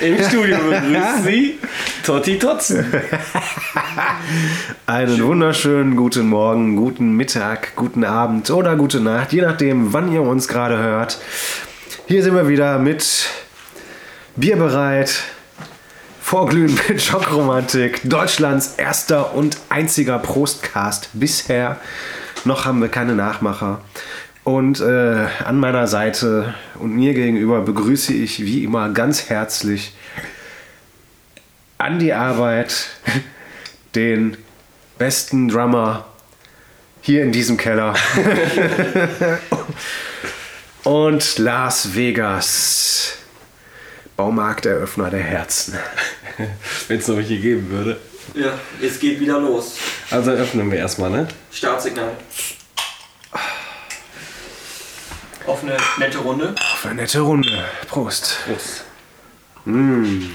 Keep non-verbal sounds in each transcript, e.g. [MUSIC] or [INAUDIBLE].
Im Studio begrüßt Sie Totti Totzen. Einen wunderschönen guten Morgen, guten Mittag, guten Abend oder gute Nacht, je nachdem, wann ihr uns gerade hört. Hier sind wir wieder mit Bier bereit, Vorglühen [LAUGHS] mit Schockromantik, Deutschlands erster und einziger Prostcast bisher. Noch haben wir keine Nachmacher. Und äh, an meiner Seite und mir gegenüber begrüße ich wie immer ganz herzlich an die Arbeit [LAUGHS] den besten Drummer hier in diesem Keller. [LAUGHS] Und Las Vegas, Baumarkteröffner der Herzen. [LAUGHS] Wenn es noch welche geben würde. Ja, es geht wieder los. Also öffnen wir erstmal, ne? Startsignal. Auf eine nette Runde. Auf eine nette Runde. Prost. Prost. Mmh.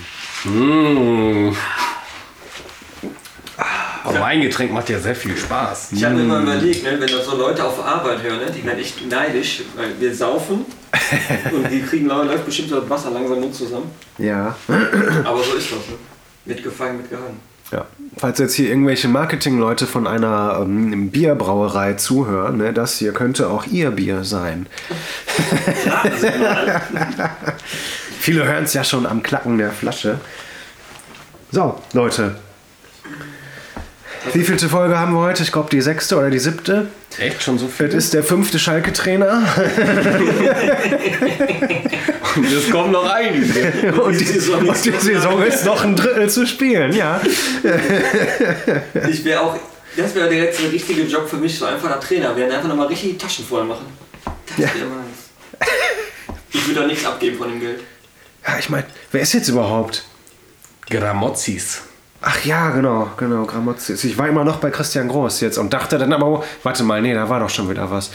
Aber mein Getränk macht ja sehr viel Spaß. Ich habe mir mal überlegt, ne, wenn da so Leute auf Arbeit hören, ne, die werden echt neidisch, weil wir saufen [LAUGHS] und die kriegen läuft bestimmt das Wasser langsam Mund zusammen. Ja. Aber so ist das, ne? Mitgefangen, mitgehangen. Ja. Falls jetzt hier irgendwelche Marketingleute von einer ähm, Bierbrauerei zuhören, ne, das hier könnte auch ihr Bier sein. [LAUGHS] Viele hören es ja schon am Klacken der Flasche. So, Leute. Wie vielte Folge haben wir heute? Ich glaube die sechste oder die siebte. Echt schon so viel? Das ist der fünfte Schalke-Trainer. [LAUGHS] Es kommen noch einige. [LAUGHS] Und die, Saison und ist die noch Saison ist noch ein Drittel zu spielen, ja. Ich wäre auch, das wäre der letzte richtige Job für mich, so einfach der Trainer werden, einfach nochmal richtig die Taschen voll machen. Das Ja. wäre meins. Ich würde da nichts abgeben von dem Geld. Ja, ich meine, wer ist jetzt überhaupt? Gramozzis. Ach ja, genau, genau, Gramozis. Ich war immer noch bei Christian Groß jetzt und dachte dann aber, oh, warte mal, nee, da war doch schon wieder was.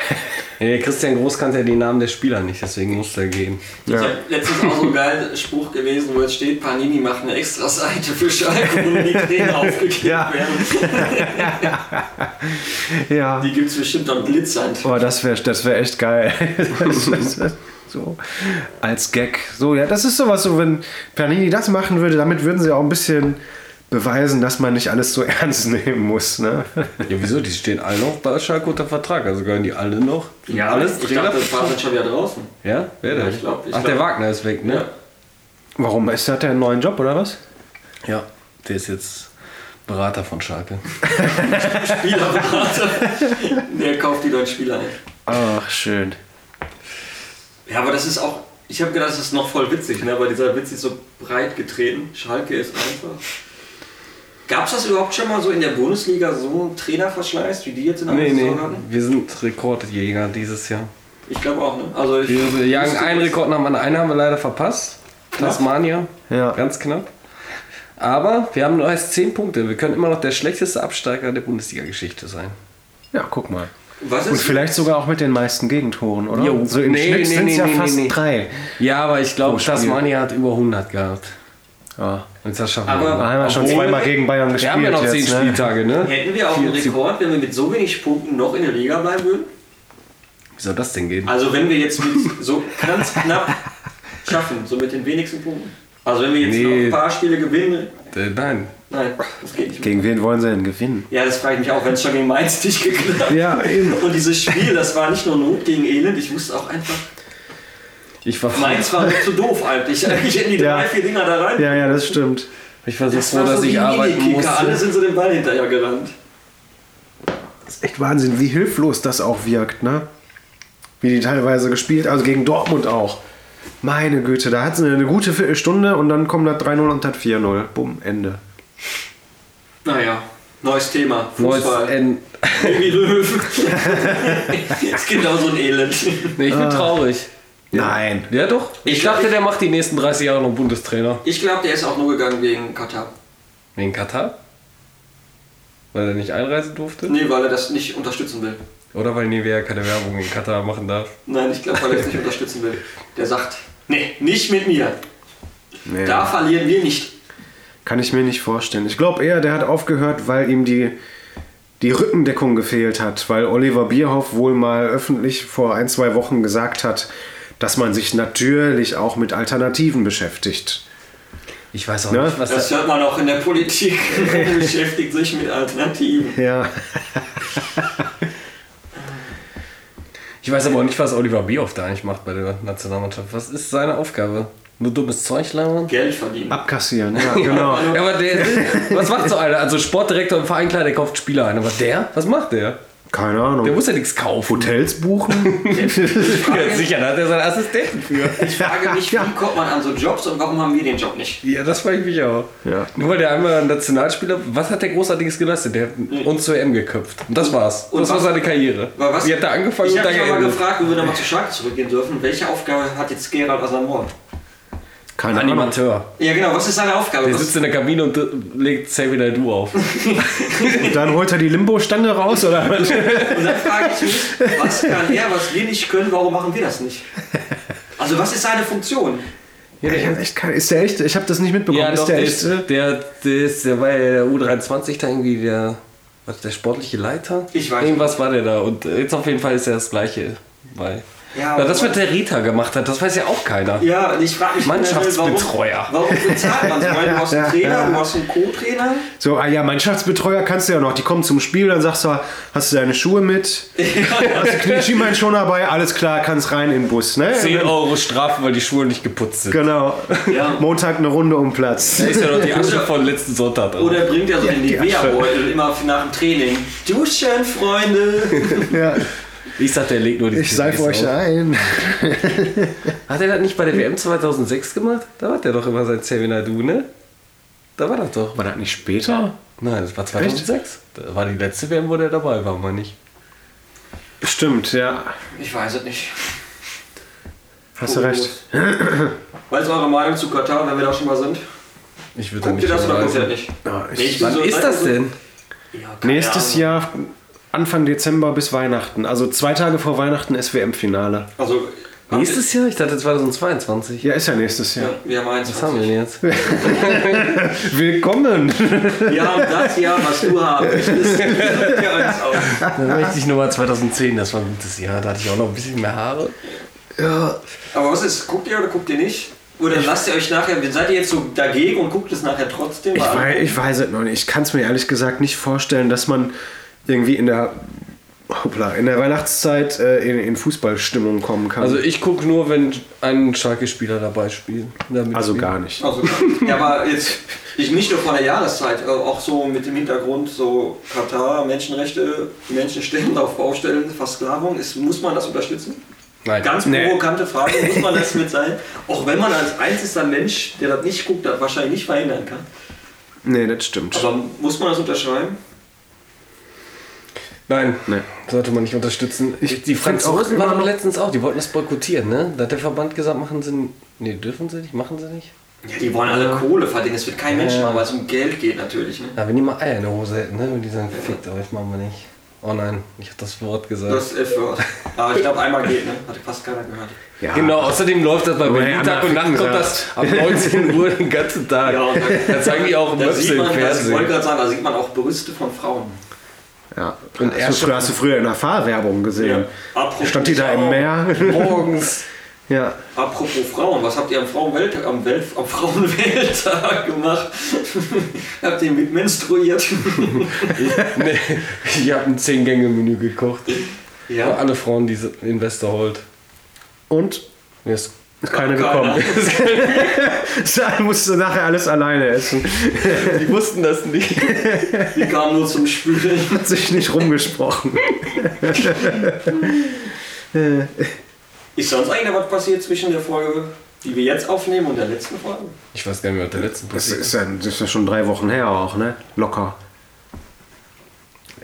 [LAUGHS] Nee, Christian Groß kannte ja die Namen der Spieler nicht, deswegen musste er gehen. Ich habe letztens auch so ein geiler Spruch gewesen, wo jetzt steht, Panini macht eine extra Seite für Schalke, wo die Trainer aufgegeben Ja. werden. [LAUGHS] Ja. Die gibt es bestimmt dann glitzernd. Boah, das wäre das wär echt geil. [LAUGHS] so als Gag. So, ja, das ist sowas, so wenn Panini das machen würde, damit würden sie auch ein bisschen beweisen, dass man nicht alles so [LAUGHS] ernst nehmen muss. Ne? Ja, wieso? Die stehen alle noch bei Schalke unter Vertrag. Also gehören die alle noch? Ja, alles ich dachte, das war schon wieder draußen. Ja? Wer denn? Ja, ich glaub- ich Ach, der glaub- Wagner ist weg, ne? Ja. Warum? Ist, hat er einen neuen Job oder was? Ja. Der ist jetzt Berater von Schalke. [LAUGHS] Spielerberater. Der kauft die neuen Spieler nicht. Ach, schön. Ja, aber das ist auch, ich habe gedacht, das ist noch voll witzig, ne? aber dieser Witz ist so breit getreten. Schalke ist einfach. Gab es das überhaupt schon mal so in der Bundesliga, so einen Trainerverschleiß, wie die jetzt in der Nee, nee. Saison hatten? Wir sind Rekordjäger dieses Jahr. Ich glaube auch, ne? Also ich, Wir jagen einen Rekord nach dem. Einen haben wir leider verpasst. Tasmania. Ja. Ganz knapp. Aber wir haben nur erst 10 Punkte. Wir können immer noch der schlechteste Absteiger der Bundesliga-Geschichte sein. Ja, guck mal. Was Und ist? vielleicht sogar auch mit den meisten Gegentoren, oder? Jo. So im Nee, Schnitt nee, sind nee, ja nee, fast nee, nee. drei. Ja, aber ich glaube. Tasmania hat über 100 gehabt. Ja. Und das schaffen Aber- wir. Da haben wir schon zweimal gegen Bayern Wir gespielt. haben ja noch 10 jetzt, ne? Spieltage, ne? Hätten wir auch einen Rekord, wenn wir mit so wenig Punkten noch in der Liga bleiben würden? Wie soll das denn gehen? Also wenn wir jetzt mit so ganz knapp schaffen, so mit den wenigsten Punkten. Also wenn wir jetzt Nee. noch ein paar Spiele gewinnen, Äh, nein. nein, das geht nicht. Gegen wen wollen sie denn gewinnen? Ja, das frage ich mich auch, wenn es schon gegen Mainz nicht geklappt hat. Ja, eben. Und dieses Spiel, das war nicht nur Not gegen Elend, ich wusste auch einfach, Ich war, Mainz war mir zu doof eigentlich. Eigentlich hätten die [LAUGHS] Ja. drei, vier Dinger da rein. Ja, ja, das stimmt. ich war so Das froh, war dass so ich arbeiten Minikicker. Alle musste. sind so den Ball hinterher gerannt. Das ist echt Wahnsinn, wie hilflos das auch wirkt, ne? Wie die teilweise gespielt, also gegen Dortmund auch. Meine Güte, da hat sie eine gute Viertelstunde und dann kommt das 3-0 und das 4-0. Bumm, Ende. Naja, neues Thema. Neues Fußball. N. Wie Löwen. [LAUGHS] ist genau so ein Elend. Nee, ich bin traurig. Nein. Ja, doch. Ich, Ich- dachte, der macht die nächsten 30 Jahre noch Bundestrainer. Ich glaube, der ist auch nur gegangen wegen Katar. Wegen Katar? Weil er nicht einreisen durfte? Nee, weil er das nicht unterstützen will. Oder weil Nivea keine Werbung in Katar machen darf? Nein, ich glaube, weil er es nicht [LAUGHS] unterstützen will. Der sagt, nee, nicht mit mir. Nee. Da verlieren wir nicht. Kann ich mir nicht vorstellen. Ich glaube eher, der hat aufgehört, weil ihm die die Rückendeckung gefehlt hat, weil Oliver Bierhoff wohl mal öffentlich vor ein, zwei Wochen gesagt hat, dass man sich natürlich auch mit Alternativen beschäftigt. Ich weiß auch Ne? nicht, was Das da, hört man auch in der Politik. [LAUGHS] beschäftigt sich mit Alternativen. Ja, [LAUGHS] Ich weiß aber auch nicht, was Oliver Bierhoff da eigentlich macht bei der Nationalmannschaft. Was ist seine Aufgabe? Nur dummes Zeug labern? Geld verdienen. abkassieren, ja, [LAUGHS] genau. Ja, aber der, was macht so einer? Also Sportdirektor im Verein, klar, der kauft Spieler ein. Aber der? Was macht der? Keine Der Ahnung. muss ja nichts kaufen. Hotels buchen? [LAUGHS] Ja, sicher, da hat er seinen Assistenten für. Ich frage mich, wie kommt man an so Jobs und warum haben wir den Job nicht? Ja, das frage ich mich auch. Ja. Nur weil der einmal ein Nationalspieler, was hat der Großartiges geleistet? Der hat uns zur EM geköpft. Und das war's. Und das war was- seine Karriere. Weil was- Wie hat er angefangen Ich und habe dann mich mal gefragt, wenn wir nochmal zu Schalke zurückgehen dürfen, welche Aufgabe hat jetzt Gerald Asamoah? Ahnung. Animateur. Ja genau, was ist seine Aufgabe? Der Was, sitzt in der Kabine und legt Xavier Du auf. [LAUGHS] Und dann holt er die Limbo-Stange raus, oder? und dann frage ich mich, was kann er, was wir nicht können, warum machen wir das nicht? Also was ist seine Funktion? Ja, Ich hab echt keine, ist der echt? Ich habe das nicht mitbekommen. Ja, ist doch, der der, echt? ist, der, der, ist, der war ja der U23 da irgendwie der, was, der sportliche Leiter. Ich weiß Irgendwas war der da. Und jetzt auf jeden Fall ist er das Gleiche bei. Ja, Na, das, was der Rita gemacht hat, das weiß ja auch keiner. Ja, ich frage mich Mannschaftsbetreuer. Warum, warum bezahlt man so? Weil du hast einen Trainer, du hast einen Co-Trainer. So, ah ja, Mannschaftsbetreuer kannst du ja noch. Die kommen zum Spiel, dann sagst du, hast du deine Schuhe mit? [LAUGHS] hast du Knieschienbein schon dabei? Alles klar, kannst rein in den Bus, ne? 10 Euro Strafe, weil die Schuhe nicht geputzt sind. Genau. Ja. Montag eine Runde um Platz. Da ist ja noch die Asche von letzten Sonntag drin. Oder bringt er so den. Nivea-Beutel immer nach dem Training. Duschen, Freunde. Ja, [LAUGHS] Ich sag, der legt nur die ich seife euch ein. Hat er das nicht bei der WM 2006 gemacht? Da hat er doch immer sein Xavier Du, ne? Da war das doch. War das nicht später? Nein, das war 2006. Da war die letzte WM, wo der dabei war, meine ich. Stimmt, ja. Ich weiß es nicht. Hast du recht. Was ist eure Meinung zu Katar, wenn wir da schon mal sind? Ich würde da Guckt nicht ihr das oder guckt ihr das nicht? Ja, ich- Nee, ich bin Wann so- ist das denn? Ja, Nächstes. Jahr, Anfang Dezember bis Weihnachten. Also zwei Tage vor Weihnachten SWM-Finale. Also, Nächstes Jahr? Ich dachte 2022. Ja, ist ja nächstes Ja, Jahr. wir haben eins. Was haben wir denn jetzt? [LAUGHS] Willkommen! [LAUGHS] Wir haben das Jahr, was du haben möchtest. [LAUGHS] Dann möchte ich Nummer 2010, das war ein gutes Jahr. Da hatte ich auch noch ein bisschen mehr Haare. Aber was ist, guckt ihr oder guckt ihr nicht? Oder lasst ihr euch nachher, seid ihr jetzt so dagegen und guckt es nachher trotzdem Ich an? weiß, ich weiß es noch nicht. Ich kann es mir ehrlich gesagt nicht vorstellen, dass man irgendwie in der, hoppla, in der Weihnachtszeit äh, in, in Fußballstimmung kommen kann. Also ich gucke nur, wenn ein Schalke-Spieler dabei spielt. damit Also spielt. gar nicht. Also, ja, aber jetzt ich nicht nur von der Jahreszeit, äh, auch so mit dem Hintergrund, so Katar, Menschenrechte, Menschen sterben auf Baustellen, Versklavung, ist, muss man das unterstützen? Nein. Ganz Nee. provokante Frage, muss man das [LAUGHS] mit sein? Auch wenn man als einziger Mensch, der das nicht guckt, das wahrscheinlich nicht verhindern kann. Nee, das stimmt. Aber muss man das unterschreiben? Nein, Nee. sollte man nicht unterstützen. Ich die Franzosen waren noch- letztens auch, die wollten das boykottieren, ne? Da hat der Verband gesagt, machen sie. Nee, dürfen sie nicht, machen sie nicht. Ja, die wollen alle Kohle verdienen, das wird kein Mensch machen, weil es um Geld geht natürlich. Ne? Ja, wenn die mal Eier in der Hose hätten, ne? Wenn die sagen, fickt euch, machen wir nicht. Oh nein, ich hab das Wort gesagt. Das F-Wort. Aber ich glaube, einmal geht, ne? Hat fast keiner gehört. Ja. Genau, außerdem läuft das bei Aber Berlin Tag und Nacht, kommt das ab 19 Uhr den ganzen Tag. Ja, und da- da zeigen die auch Da Möpse sieht im man, das, ich wollte Fernsehen. gerade sagen, da sieht man auch Brüste von Frauen. Ja. Und hast, er du, früher- hast du früher in der Fahrwerbung gesehen? Apropos Stand die da im. Meer? Morgens. [LAUGHS] ja. Apropos Frauen, was habt ihr am Frauenwelt am, Welt, am Frauenwelttag [LAUGHS] gemacht? [LAUGHS] habt ihr mit menstruiert? Nee, ich habe ein 10-Gänge-Menü gekocht. Für ja. alle Frauen, die in Westerhold. Und? Mir ist Ist keine Keiner. gekommen. Dann musst du nachher alles alleine essen. Die wussten das nicht. Die kamen nur zum Spülen. [LAUGHS] Hat sich nicht rumgesprochen. Ist sonst eigentlich noch was passiert zwischen der Folge, die wir jetzt aufnehmen, und der letzten Folge? Ich weiß gar nicht mehr, was der letzten Das passiert ist, ja, das ist ja schon drei Wochen her auch, ne? Locker.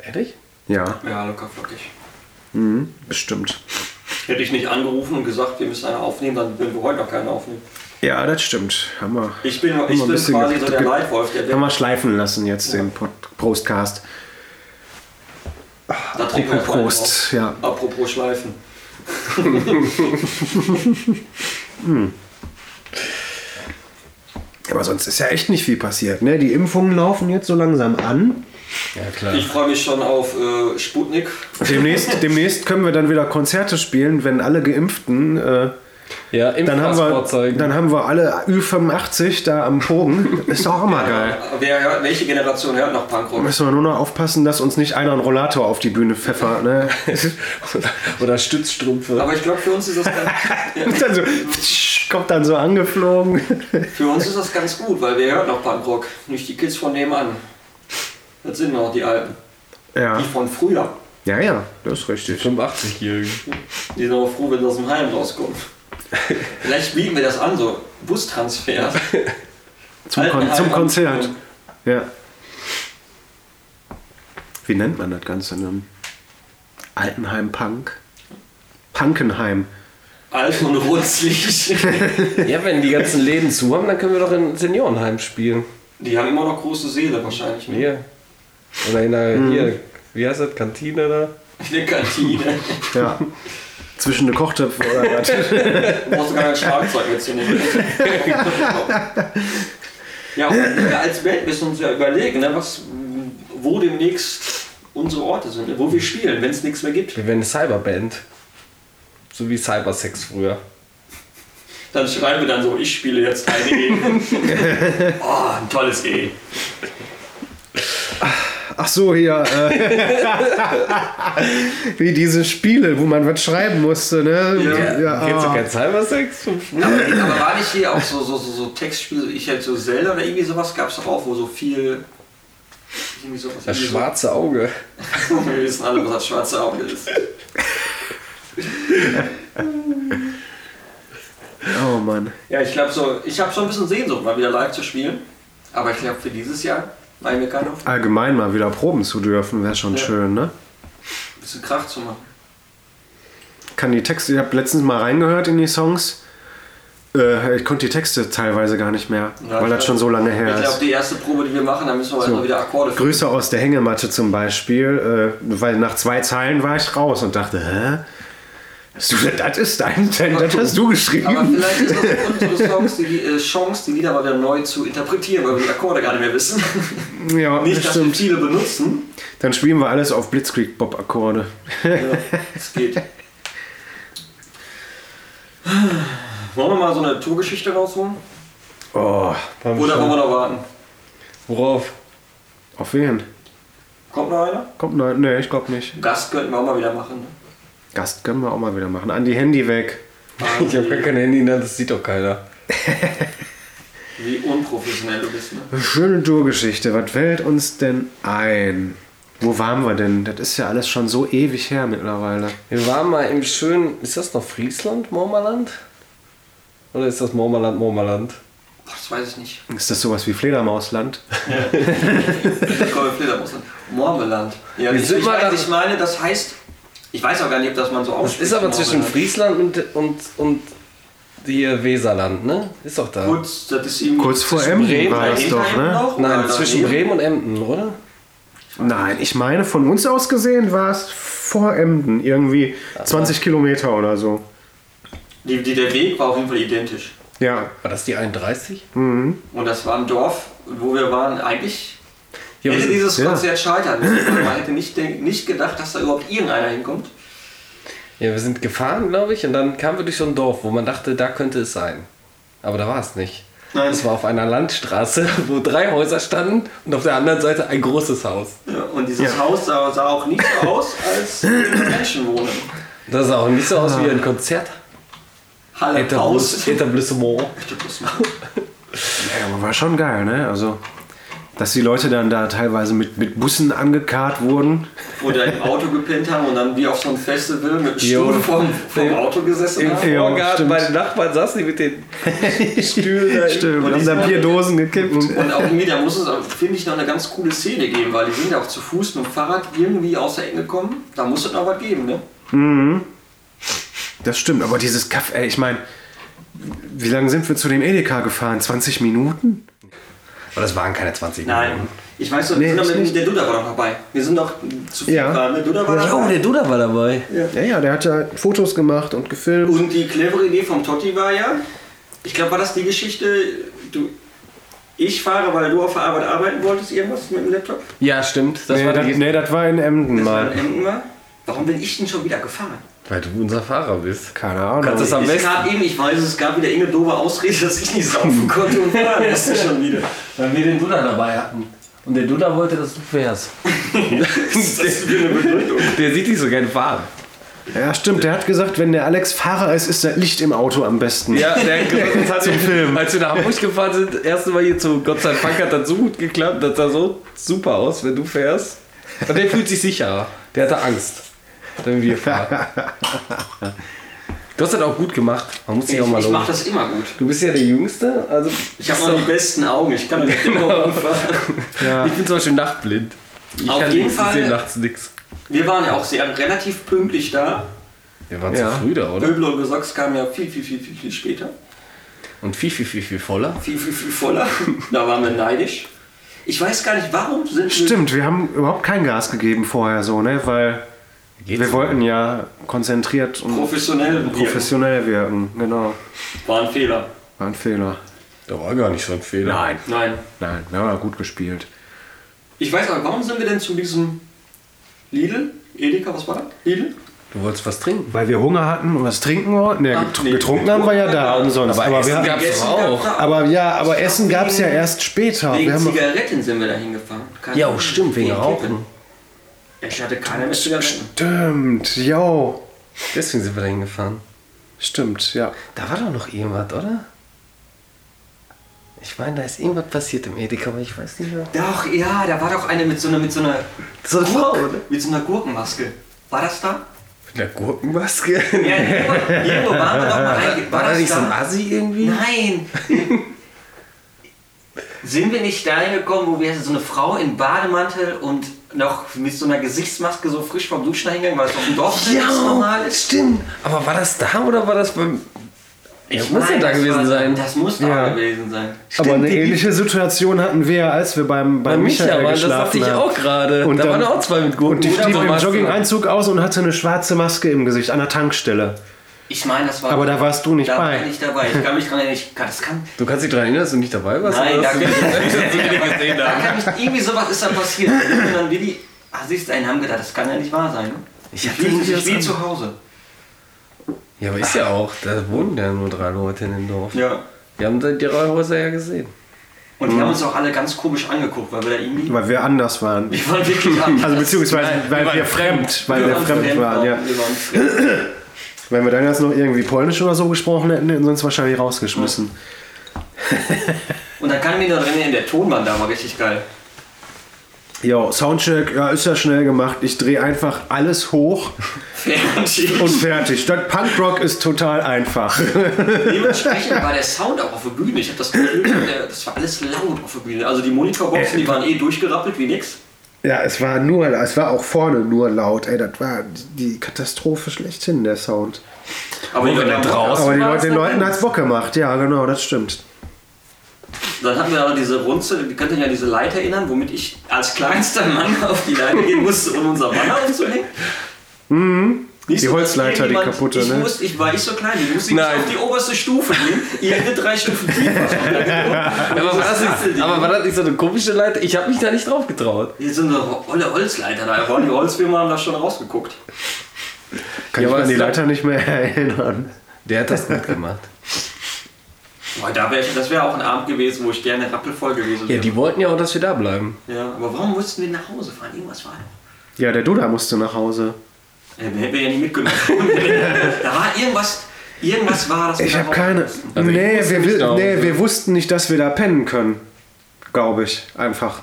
Ehrlich? Ja, Ja, locker flockig. mhm, bestimmt. Hätte ich nicht angerufen und gesagt, wir müssen eine aufnehmen, dann würden wir heute noch keine aufnehmen. Ja, das stimmt. Haben wir, Ich bin, haben ich bin quasi so der Leitwolf, der haben wir schleifen lassen jetzt, den Pod Prostcast. Da trinken wir Apropos Prost, ja. Apropos Schleifen. [LAUGHS] Aber sonst ist ja echt nicht viel passiert. Ne? Die Impfungen laufen jetzt so langsam an. Ja, klar. Ich freue mich schon auf äh, Sputnik. Demnächst, [LAUGHS] demnächst können wir dann wieder Konzerte spielen, wenn alle Geimpften. Äh, Ja, im dann, haben wir, dann haben wir alle Ü85 da am Pogen. Ist doch auch mal geil. Wer hört, welche Generation hört noch Punkrock? Müssen wir nur noch aufpassen, dass uns nicht einer einen Rollator auf die Bühne pfeffert. Ne? [LAUGHS] oder, Stützstrümpfe. Aber ich glaube, für uns ist das ganz, [LAUGHS] dann so, kommt dann so angeflogen. für uns ist das ganz gut, weil wer hört noch Punkrock? Nicht die Kids von nebenan. Das sind noch die Alten. Ja, Die von früher. ja, ja, das ist richtig. 85-Jährigen. Die sind aber froh, wenn sie aus dem Heim rauskommen. [LAUGHS] Vielleicht bieten wir das an, so Bustransfer. Zum, Kon zum Konzert. Ja. Wie nennt man das Ganze dann? Altenheim Punk? Punkenheim. Alt und runzlig. [LAUGHS] Ja, wenn die ganzen Läden zu haben, dann können wir doch in Seniorenheim spielen. Die haben immer noch große Seele wahrscheinlich. Ne? Hier. Oder in der, hier, wie heißt das, Kantine da? In der Kantine. Ja. Zwischen den Kochtöpfen oder was? [LAUGHS] Du brauchst gar kein Schlagzeug mitzunehmen. ja, und wir als Band müssen uns ja überlegen, ne, was, wo demnächst unsere Orte sind, ne, wo wir spielen, wenn es nichts mehr gibt. Wir werden eine Cyberband. So wie Cybersex früher. Dann schreiben wir dann so, ich spiele jetzt ein E. oh, [LAUGHS] ein tolles E. Ach so, hier. Äh, [LAUGHS] wie diese Spiele, wo man was schreiben musste, ne? Ja. Kennst du ah. kein Cybersex? Aber, aber war nicht hier auch so, so, so, so Textspiele, ich hätte so Zelda oder irgendwie sowas gab es doch auch, wo so viel. Irgendwie sowas. Das irgendwie schwarze Auge. So, [LAUGHS] wir wissen alle, was das schwarze Auge ist. Oh Mann. Ja, ich glaube so, ich habe schon ein bisschen Sehnsucht, mal wieder live zu spielen. Aber ich glaube, für dieses Jahr ich mir keine Hoffnung. Allgemein mal wieder proben zu dürfen, wäre schon Ja. schön, ne? Ein bisschen Krach zu machen. Kann die Texte, ich habe letztens mal reingehört in die Songs. Äh, ich konnte die Texte teilweise gar nicht mehr, Ja, weil ich das schon so lange her Ich glaube, ist. die erste Probe, die wir machen, da müssen wir erstmal wieder Akkorde finden. Grüße aus der Hängematte zum Beispiel, äh, weil nach zwei Zeilen war ich raus und dachte, hä? Du, das ist dein, das hast du geschrieben. Aber vielleicht ist das unsere Songs, die, äh, Chance, die Lieder mal wieder neu zu interpretieren, weil wir die Akkorde gar nicht mehr wissen. [LAUGHS] ja, Nicht, das dass wir stimmt. viele benutzen. Dann spielen wir alles auf Blitzkrieg-Bob-Akkorde. Ja, es geht. Wollen wir mal so eine Tourgeschichte rausholen? Oh, Oder wollen wir noch warten? Worauf? auf wen? Kommt noch einer? Kommt nein, nee, ich glaube nicht. Gast könnten wir auch mal wieder machen. ne? Gast können wir auch mal wieder machen. An die Handy weg. Ich habe gar kein Handy, ne? das sieht doch keiner. [LAUGHS] Wie unprofessionell du bist. Ne? Schöne Tourgeschichte. Was fällt uns denn ein? Wo waren wir denn? Das ist ja alles schon so ewig her mittlerweile. Wir waren mal im schönen, ist das noch Friesland, Mormerland? Oder ist das Mormerland, Mormerland? Boah, das weiß ich nicht. Ist das sowas wie Fledermausland? [LAUGHS] Ich komme Fledermaus an. Mormeland. Ja, Wir ich, sind ich, ich meine, das heißt. Ich weiß auch gar nicht, ob das man so Das ausspricht. ist aber zwischen Mormeland. Friesland und, und, und hier Weserland, ne? Ist doch da. Kurz, das ist irgendwie. Kurz vor Zwischen Emden Bremen war das doch, Emden ne? noch, Nein, zwischen? Bremen und Emden, oder? Nein, ich meine, von uns aus gesehen war es vor Emden. Irgendwie 20 Kilometer oder so. Die, die, der Weg war auf jeden Fall identisch. Ja. War das die 31? Und das war ein Dorf, wo wir waren. Eigentlich Ja, hätte dieses ja. Konzert scheitern müssen. Man hätte nicht, nicht gedacht, dass da überhaupt irgendeiner hinkommt. Ja, wir sind gefahren, glaube ich, und dann kamen wir durch so ein Dorf, wo man dachte, da könnte es sein. Aber da war es nicht. Nein. Es war auf einer Landstraße, [LAUGHS] wo drei Häuser standen und auf der anderen Seite ein großes Haus. Ja, und dieses Ja. Haus sah, sah auch nicht so aus, als [LAUGHS] Menschen wohnen. Das sah auch nicht so aus wie ein Konzert. Halle Haus. Etablissement. Ja, aber war schon geil, ne? Also, dass die Leute dann da teilweise mit, mit Bussen angekarrt wurden. Oder im Auto gepennt haben und dann wie auf so einem Festival mit. Stuhl vorm, vorm Im- Auto gesessen Im haben. Ja, Vorgarten bei den Nachbarn saßen die mit den Stühlen. da. [LAUGHS] Stimmt, Und haben die da sind- Bierdosen gekippt. Und auch irgendwie, da muss es, finde ich, noch eine ganz coole Szene geben, weil die sind ja auch zu Fuß mit dem Fahrrad irgendwie aus der Ecke gekommen. Da muss es noch was geben, ne? Das stimmt, aber dieses Kaffee, ey, ich meine, wie lange sind wir zu dem Edeka gefahren? 20 Minuten? Aber das waren keine 20 Nein. Ich weiß doch, wir Nee, sind doch ich mit, nicht. der Duda war doch dabei. Wir sind doch zu viel Ja. gefahren. Der Duda war Ja. Oh, dabei. der Duda war dabei. Ja, ja, der hat ja Fotos gemacht und gefilmt. Und die clevere Idee vom Totti war ja, ich glaube, war das die Geschichte, du, Ich fahre, weil du auf der Arbeit arbeiten wolltest, irgendwas mit dem Laptop? Ja, stimmt. Das nee, war das, nee, das war in Emden Das war mal. in Emden war. Warum bin ich denn schon wieder gefahren? Weil du unser Fahrer bist. Keine Ahnung. Kannst das am Ich besten. eben, ich weiß, es gab wieder irgendeine doofe Ausrede, dass ich nicht saufen [LAUGHS] konnte und fahren musste schon wieder. Weil wir den Duda dabei hatten. Und der Duda wollte, dass du fährst. [LAUGHS] Ist das für eine Begründung? Der sieht dich so gerne fahren. Ja, stimmt. Der hat gesagt, wenn der Alex Fahrer ist, ist das Licht im Auto am besten. Ja, der hat gesagt, [LAUGHS] das hat Zum Film. Als wir nach Hamburg gefahren sind, das erste Mal hier zu Gott sei Dank hat das so gut geklappt, das sah so super aus, wenn du fährst. Und der fühlt sich sicherer. Der hatte Angst, wenn wir fahren. [LAUGHS] Du hast das auch gut gemacht. Man muss Ich, dich auch mal ich mach loben. das immer gut. Du bist ja der Jüngste, also Ich habe noch die besten Augen, ich kann nicht [LAUGHS] immer gut fahren. ich bin zum Beispiel nachtblind. Ich Auf kann jeden nichts, Fall- Ich sehe nachts nichts. Wir waren ja auch sehr relativ pünktlich da. Wir waren Ja. zu früh da, oder? Pöbel und Gesocks kamen ja viel, viel, viel, viel, viel später. Und viel, viel, viel, viel voller. Viel, viel, viel voller. [LAUGHS] Da waren wir neidisch. Ich weiß gar nicht, warum sind wir... Stimmt, wir haben überhaupt kein Gas gegeben vorher so, ne? Weil Geht's wir wollten ja konzentriert und Professionell und professionell wirken. Genau. War ein Fehler. War ein Fehler. Da war gar nicht so ein Fehler. Nein. Nein. Nein, wir haben ja gut gespielt. Ich weiß aber, warum sind wir denn zu diesem Lidl? Edeka, was war das? Lidl? Du wolltest was trinken. Weil wir Hunger hatten und was trinken wollten. Ne, Ach, getr- nee, getrunken haben wir ja da umsonst. Aber Aber, Essen Gegessen doch auch. aber ja, aber Essen gab es ja erst später. Wir Wegen haben Zigaretten sind wir da hingefahren. Ja, oh, stimmt, wegen. Rauchen. Ich hatte mit Zigaretten. Stimmt, jo. Deswegen sind wir da hingefahren. Stimmt, ja. Da war doch noch irgendwas, oder? Ich meine, da ist irgendwas passiert im Edeka, aber ich weiß nicht mehr. Doch, ja, da war doch eine mit so einer, mit so einer, So eine Frau, oder? mit so einer Gurkenmaske. War das da? Mit der Gurkenmaske? Ja, irgendwo, irgendwo waren wir doch mal reinge- War da das nicht so ein Assi irgendwie? Nein! [LAUGHS] Sind wir nicht dahin gekommen, wo wir so eine Frau in Bademantel und noch mit so einer Gesichtsmaske so frisch vom Duschen hingegangen, weil es auf dem Dorf ganz normal Ja, ist? stimmt. Aber war das da oder war das beim... Ich muss ja da das gewesen war, sein. Das muss da Ja. gewesen sein. aber eine ähnliche Situation hatten wir, als wir beim, Bei beim Micha Michael waren, das geschlafen dachte ich haben. auch gerade. Und Da dann- waren auch zwei mit Gurken. Und die stieg im Maske. Jogging-Einzug aus und hatte eine schwarze Maske im Gesicht an der Tankstelle. Ich meine, das war. Aber da warst du nicht da bei. War ich nicht dabei. Ich kann mich dran erinnern. Ich kann, das kann, Du kannst dich daran erinnern, dass du nicht dabei warst? Nein, [LAUGHS] da kann ich da kann ich, irgendwie sowas ist da passiert. Und dann wie die Assis dahin haben gedacht, das kann ja nicht wahr sein. Ich Die hatte sich was wie an- zu Hause. Ja, aber ist ja auch. Da wohnen ja nur drei Leute in dem Dorf. Ja. Wir haben die drei Häuser ja gesehen. Und die haben uns auch alle ganz komisch angeguckt, weil wir da irgendwie. Weil wir anders waren. Wir waren wirklich [LAUGHS] anders. Also beziehungsweise, weil wir wir, waren fremd, weil wir, fremd waren, ja. Wir waren fremd. Wenn wir dann jetzt noch irgendwie Polnisch oder so gesprochen hätten, hätten sie uns wahrscheinlich rausgeschmissen. [LAUGHS] Und dann kann ich mich noch drin erinnern, der Tonmann da war richtig geil. Jo, Soundcheck, ja, ist ja schnell gemacht. Ich drehe einfach alles hoch Fertig. und fertig. Statt Punkrock ist total einfach. Dementsprechend [LAUGHS] war der Sound auch auf der Bühne. Ich habe das Gefühl, das war alles laut auf der Bühne. Also die Monitorboxen, die waren eh durchgerappelt wie nix. Ja, es war nur, es war auch vorne nur laut. Ey, das war die Katastrophe schlechthin, der Sound. Aber die Leute draußen Aber die Leute, den Leuten drin. hat's Bock gemacht. Ja, genau, das stimmt. Dann hatten wir aber diese Runze, ihr könnt euch an diese Leiter erinnern, womit ich als kleinster Mann [LAUGHS] auf die Leiter gehen musste, um unser Banner aufzuhängen. Mhm. Die Holzleiter, die kaputte, ich ne? Musste, ich war ich so klein, die musste ich Nein. auf die oberste Stufe gehen. Ihr hättet drei Stufen tiefer. [LAUGHS] Aber war, das nicht, aber war das nicht so eine komische Leiter? Ich habe mich da nicht drauf getraut. Hier sind so olle Holzleiter da. Die Holzfirmen haben da schon rausgeguckt. Kann Ja, ich mich an die Leiter nicht mehr [LAUGHS] erinnern. Der hat das gut gemacht. Boah, da wär ich, das wäre auch ein Abend gewesen, wo ich gerne rappelvoll gewesen Ja, wäre. die wollten ja auch, dass wir da bleiben. ja, aber warum mussten wir nach Hause fahren? Irgendwas war. Ja, der Duda musste nach Hause. Ja, den hätten wir ja nicht mitgenommen. [LAUGHS] da war irgendwas, irgendwas war das. Ich habe keine. Also nee, wir, nicht Hause. nee, wir wussten nicht, dass wir da pennen können. Glaube ich. Einfach.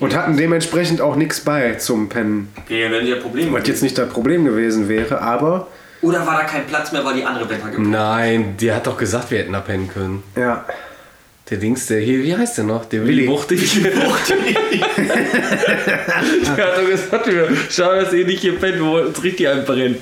Und hatten dementsprechend auch nichts bei zum Pennen. Okay, wenn ja Probleme. Was jetzt nicht das Problem gewesen wäre, aber Oder war da kein Platz mehr, weil die andere Wetter gibt? Nein, der hat doch gesagt, wir hätten abpennen können. ja. Der Dings, der hier, wie heißt der noch? Der Willi. Willi Buchtig. [LAUGHS] der hat doch gesagt, wir schauen, dass ihr nicht hier pennen, wir wollen uns richtig einbrennen.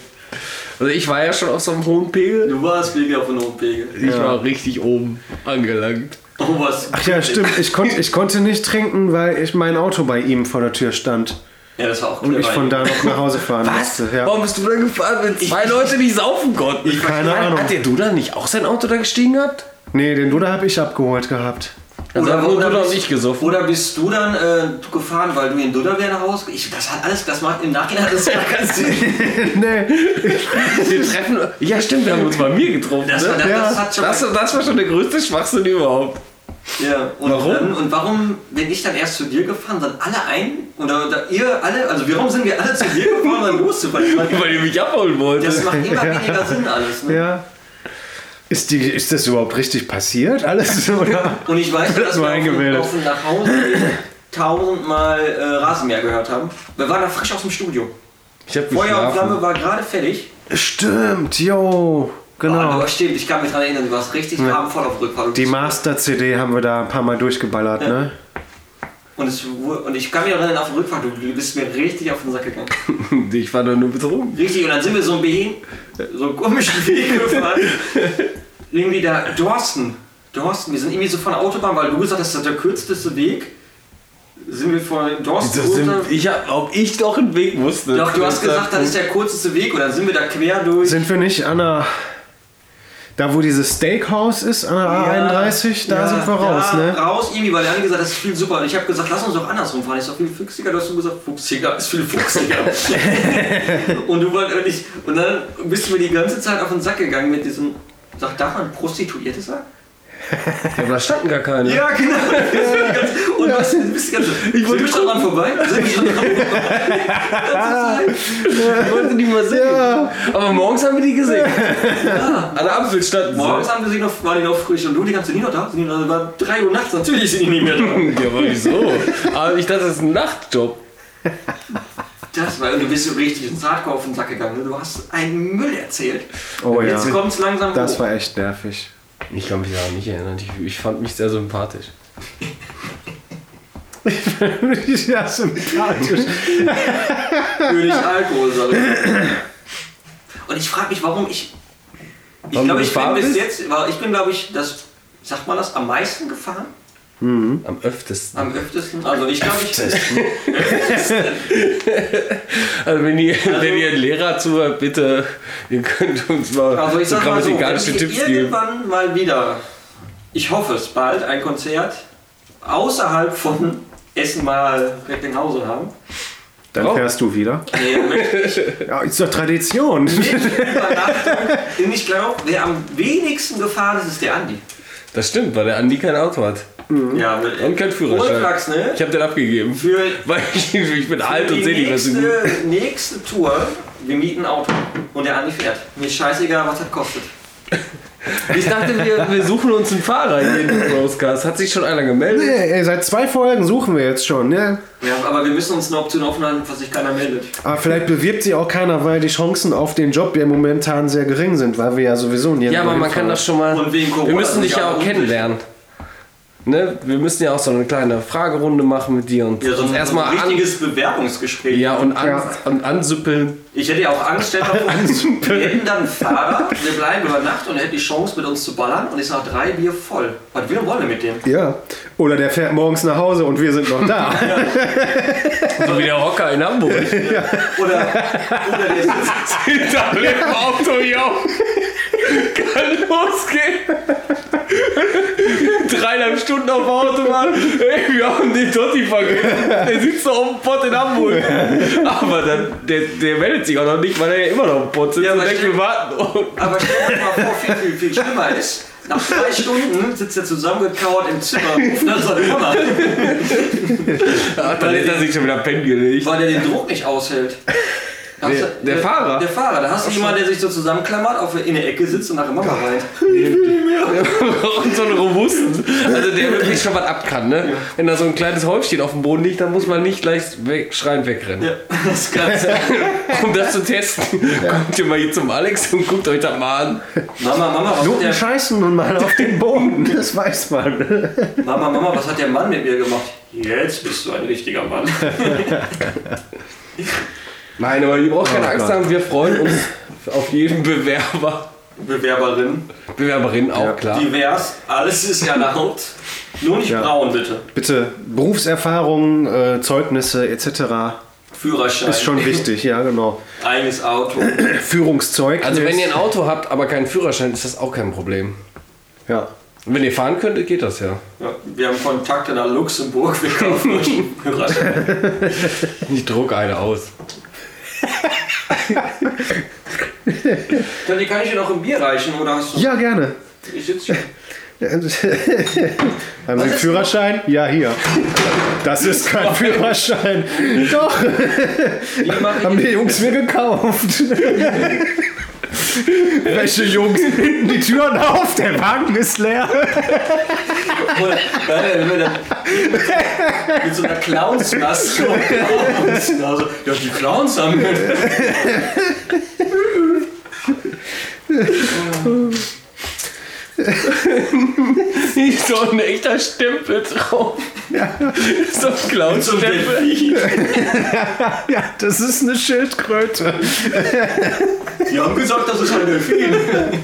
Also ich war ja schon auf so einem hohen Pegel. Du warst wegen auf einem Notpegel. Ich war richtig oben angelangt. Oh, was? Ach ja, stimmt. Ich, konnt, ich konnte nicht trinken, weil ich mein Auto bei ihm vor der Tür stand. Ja, das war auch Und ich von da noch nach Hause fahren Was? musste. Ja. Warum bist du da gefahren, wenn zwei Leute nicht saufen konnten? Keine Ahnung. Hat der Duda nicht auch sein Auto da gestiegen gehabt? Nee, den Duda habe ich abgeholt gehabt. Also Duda und ich bist, gesoffen. oder bist du dann äh, gefahren, weil du in Dudderwehr nach Hause ich, Das hat alles, das macht im Nachhinein hat das gar keinen Sinn. [LAUGHS] nee. [LAUGHS] Wir treffen. Ja, stimmt, wir haben uns bei mir getroffen. Das, ne? war, das, Ja. das hat schon das, das war schon der größte Schwachsinn überhaupt. Ja, und Warum? Dann, und warum bin ich dann erst zu dir gefahren, dann alle ein? Oder, oder ihr alle? Also warum sind wir alle zu dir gefahren, dann loszufahren? Meine, Weil ihr mich abholen wollte. Das macht immer [LAUGHS] weniger Sinn alles. Ne? Ja. Ist, die, ist das überhaupt richtig passiert? Alles? [LAUGHS] Oder? Und ich weiß, dass wir auf, dem- eingebildet. auf dem Nachhause tausendmal äh, Rasenmäher gehört haben. Wir waren da frisch aus dem Studio. Ich hab Feuer und Flamme war gerade fertig. Stimmt, yo. Oh, Genau. aber stimmt, ich kann mich daran erinnern, du warst richtig abendvoll auf Rückfahrt. Die Master-CD haben wir da ein paar Mal durchgeballert, ne? Und, es, und ich kann mich erinnern, auf der Rückfahrt, du bist mir richtig auf den Sack gegangen. [LAUGHS] Ich war doch nur betrunken. Richtig, und dann sind wir so einen, Behing, so einen komischen Weg [LAUGHS] gefahren. irgendwie da, Dorsten. Dorsten, wir sind irgendwie so von der Autobahn, weil du gesagt hast, das ist der kürzeste Weg. Sind wir von Dorsten Das sind, runter. ich hab, ob ich doch einen Weg wusste. Doch, du hast gesagt, das ist der kürzeste Weg und dann sind wir da quer durch. Sind wir nicht an der. Da, wo dieses Steakhouse ist, an der A31, da Ja, sind wir raus, da ne? Raus, irgendwie, weil der andere gesagt hat, das ist viel super. Und ich habe gesagt, lass uns doch andersrum fahren. Ich sag, viel fuchsiger. Du hast gesagt, fuchsiger ist viel fuchsiger. [LAUGHS] und du wolltest und ich, und dann bist du mir die ganze Zeit auf den Sack gegangen mit diesem, sag, darf man Prostituierte sagen? Ja, aber da standen gar keine. Ja, genau. Und was, du bist die ganze Ich wollte [LAUGHS] schon dran vorbei. Ich wollte die mal sehen. Aber morgens haben wir die gesehen. [LAUGHS] An der Ampel standen sie. Morgens haben wir sie noch, waren die noch frisch und du, die ganze Zeit nicht noch da? Sind die noch, war 3 Uhr nachts, natürlich sind die nicht mehr da. [LAUGHS] Ja, aber wieso? Aber ich dachte, das ist ein Nachtjob. Das war, und du bist so richtig ins Hardcore auf den Sack gegangen. ne? Du hast einen Müll erzählt. Oh ja. Jetzt kommt's langsam Das hoch. war echt nervig. Ich kann mich daran nicht erinnern. Ich, ich fand mich sehr sympathisch. [LAUGHS] ja, sympathisch. König Alkohol, sag ich. Und ich frage mich, warum ich. Ich glaube, ich bin bis jetzt, ich bin, glaube ich, das, sagt man das, am meisten gefahren? Am öftesten. Am öftesten? Also ich glaube, ich. Also wenn ihr, wenn ihr einen Lehrer zuhört, bitte, ihr könnt uns mal Also ich so sag mal so, wenn grammatikalische wir Tipps geben. irgendwann mal wieder, ich hoffe es bald, ein Konzert außerhalb von Essen mal Recklinghausen haben. Dann Oh. fährst du wieder. Nee, möchte ich [LAUGHS] Ja, ist doch Tradition. mit Übernachtung. Und ich glaube, wer am wenigsten gefahren ist, ist der Andi. Das stimmt, weil der Andi kein Auto hat. Ja, Und kein Führerschein. Urfrax, ne? Ich habe den abgegeben. Für, Weil ich, ich bin alt und sehe nicht mehr so gut. nächste, nächste Tour, wir mieten ein Auto und der Andi fährt. Mir ist scheißegal, was das kostet. Ich dachte, wir, wir suchen uns einen Fahrer hier in den Broscast. Hat sich schon einer gemeldet? Nee, ey, seit zwei Folgen suchen wir jetzt schon, ne? Ja, aber wir müssen uns eine Option offen halten, falls sich keiner meldet. Aber vielleicht bewirbt sich auch keiner, weil die Chancen auf den Job ja momentan sehr gering sind, weil wir ja sowieso nirgendwo Ja, aber man kann das schon mal. Und wegen Corona wir müssen dich ja auch kennenlernen. Ne? Wir müssen ja auch so eine kleine Fragerunde machen mit dir und Ja, so uns ein, erstmal ein an, richtiges Bewerbungsgespräch. ja, und, an, Ja. und ansüppeln. Ich hätte ja auch Angst, stell mal vor, [LAUGHS] wir hätten dann einen Fahrer, wir bleiben über Nacht und er hätte die Chance mit uns zu ballern und ist nach drei Bier voll. Was will wollen wir mit dem? Ja. Oder der fährt morgens nach Hause und wir sind noch da. [LAUGHS] So wie der Rocker in Hamburg. Oder, oder der [LAUGHS] sitzt, Hinter dem Auto, ja. Kann losgehen. Dreieinhalb Stunden auf der Autobahn. Ey, wir haben den Totti vergessen. Der sitzt doch auf dem Pott in Hamburg. Aber dann, der, der meldet sich auch noch nicht, weil er ja immer noch im Pott sitzt Ja, und aber denkt, wir warten. aber stell dir mal vor, viel, viel, viel schlimmer ist, nach zwei Stunden sitzt er zusammengekauert im Zimmer ruft nach seiner Mama, Ach, dann hätte er sich schon wieder pennen gelegt. weil er den Druck nicht aushält. Der- der Fahrer? Der Fahrer. Da hast du jemanden, der sich so zusammenklammert, auf, in der Ecke sitzt und nach [LAUGHS] der Mama weint. Und so einen robusten. Also der wirklich schon was ab kann, ne? Wenn da so ein kleines Häufchen auf dem Boden liegt, dann muss man nicht gleich weg, schreiend wegrennen. Ja, [LAUGHS] das Ganze. [LAUGHS] Um das zu testen, kommt ihr mal hier zum Alex und guckt euch das mal an. Mama, Mama, was hat Noten der, scheißen nun mal auf den Boden, das weiß man. Mama, Mama, was hat der Mann mit mir gemacht? Jetzt bist du ein richtiger Mann. Nein, aber ihr braucht keine Oh Angst Gott. haben, wir freuen uns auf jeden Bewerber. Bewerberin, Bewerberin auch, Ja. klar. divers, alles ist erlaubt. Nur nicht Ja. braun, bitte. Bitte, Berufserfahrung, äh, Zeugnisse etc. Führerschein. ist schon wichtig, ja genau. Eigenes Auto. [CLEARS THROAT] Führungszeug. Also wenn ihr ein Auto habt, aber keinen Führerschein, ist das auch kein Problem. ja. Und wenn ihr fahren könntet, geht das ja. Ja, wir haben Kontakte nach Luxemburg, wir kaufen euch einen Führerschein. [LAUGHS] Ich druck eine aus. Dann die kann ich dir noch ein Bier reichen, oder hast du? Ja, gerne. Ich sitze schon. [LAUGHS] Haben Sie einen Führerschein? Ja, hier. Das ist kein Führerschein. Doch, haben die Jungs mir gekauft. [LAUGHS] Welche Jungs? Hinten die Türen auf, der Wagen ist leer. Oder, nein, wenn wir dann mit so einer Clownsmaske und Clowns, also, ja, die Clowns haben wir. [LAUGHS] [LAUGHS] so ein echter Stempel drauf. So ein So ein Clown-Stempel. [LAUGHS] Ja, das ist eine Schildkröte. Die haben gesagt, das ist ein Delfin. [LAUGHS]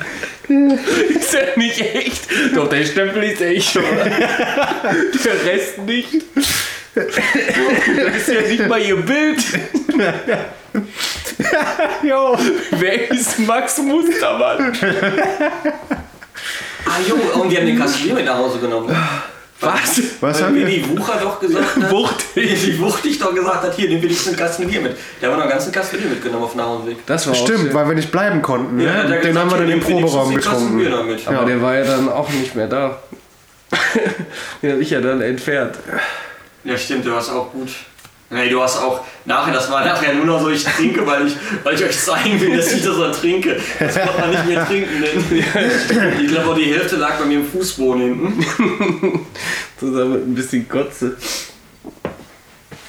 Ist ja nicht echt. Doch, der Stempel ist echt. oder? Der Rest nicht. Das ist ja nicht mal ihr Bild. Jo. Wer ist Max Mustermann? Ah, jo, und wir haben den Kasten Bier mit nach Hause genommen. Was? Was Weil haben mir wir? die Wucher doch gesagt hat. Wuchtig. [LAUGHS] Die Wuchtig doch gesagt hat, hier, nimm wenigstens einen Kasten Bier mit. Der hat noch einen ganzen Kasten Bier mitgenommen auf dem Nachhauseweg. Das war Stimmt, schön. weil wir nicht bleiben konnten. Ne? Ja, Den gesagt, haben wir dann im Proberaum getrunken. Aber der war ja dann auch nicht mehr da. [LAUGHS] Den habe ich ja dann entfernt. Ja, stimmt, du hast auch gut. Nee, du hast auch nachher, das war nachher nur noch so, ich trinke, weil ich, weil ich euch zeigen will, dass ich das so trinke. Das konnte man nicht mehr trinken, denn ich glaube die Hälfte lag bei mir im Fußboden hinten. Zusammen mit ein bisschen Kotze.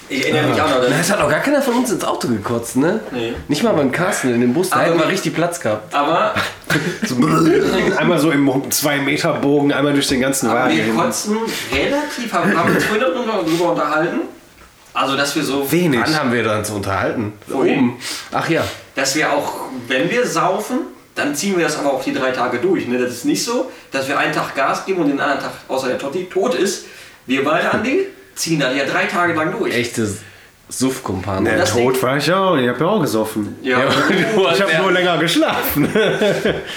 Ich erinnere mich auch noch. Das, hat auch gar keiner von uns ins Auto gekotzt, ne? Nee. Nicht mal beim Carsten in dem Bus. Da Aber hätten wir wir- richtig Platz gehabt. aber, [LAUGHS] Einmal so im 2-Meter-Bogen, einmal durch den ganzen Wagen. wir kotzen relativ, haben, haben uns vorhin darüber unterhalten. Also, dass wir so, Wenig. Wann haben wir da uns unterhalten? Wohin? Oben. Ach ja. dass wir auch, wenn wir saufen, dann ziehen wir das aber auch die drei Tage durch. Ne? Das ist nicht so, dass wir einen Tag Gas geben und den anderen Tag, außer der Totti, tot ist. Wir beide, Andi, ziehen dann ja drei Tage lang durch. Echte Suffkumpane. Ja, das tot war ich auch. Ich habe ja auch gesoffen. Ja, [LAUGHS] Ich habe nur [LAUGHS] länger geschlafen.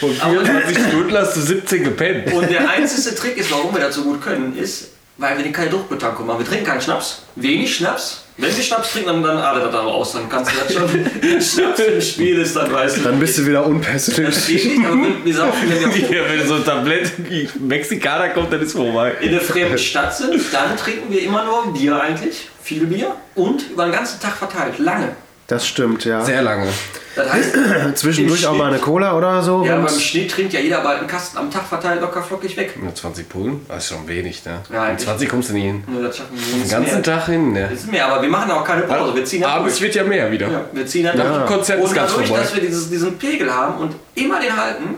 von 24 Stunden hast du 17 gepennt. Und der einzige Trick ist, warum wir das so gut können, ist, weil wir den keine Druckbetankung machen. Wir trinken keinen Schnaps, wenig Schnaps. Wenn wir Schnaps trinken, dann, dann adert das da raus. Dann kannst du das schon, wenn [LAUGHS] Schnaps im Spiel ist, dann weißt du. Dann bist du wieder das unpässlich. geht nicht, aber wir, wir saufen, [LAUGHS] Ja, wenn so ein Tablett wie Mexikaner kommt, dann ist vorbei. in einer fremden Stadt sind, dann trinken wir immer nur Bier eigentlich, viel Bier und über den ganzen Tag verteilt, lange. Das stimmt, ja. Sehr lange. Das heißt, [CLEARS THROAT] Zwischendurch auch mal eine Cola oder so. Ja, beim Schnitt trinkt ja jeder bald einen Kasten am Tag verteilt locker flockig weg. Nur 20 Pullen? Das ist schon wenig, ne? Ja, Mit eigentlich. 20 kommst du nie hin. Nur das schaffen wir Den nicht ganzen mehr. Tag hin, ne? Das ist mehr, aber wir machen auch keine Pause. Wir ziehen Abends durch. wird ja mehr wieder. Ja, wir ziehen dann Ja. durch. Konzert ist und ganz dadurch, vorbei. dass wir dieses, diesen Pegel haben und immer den halten,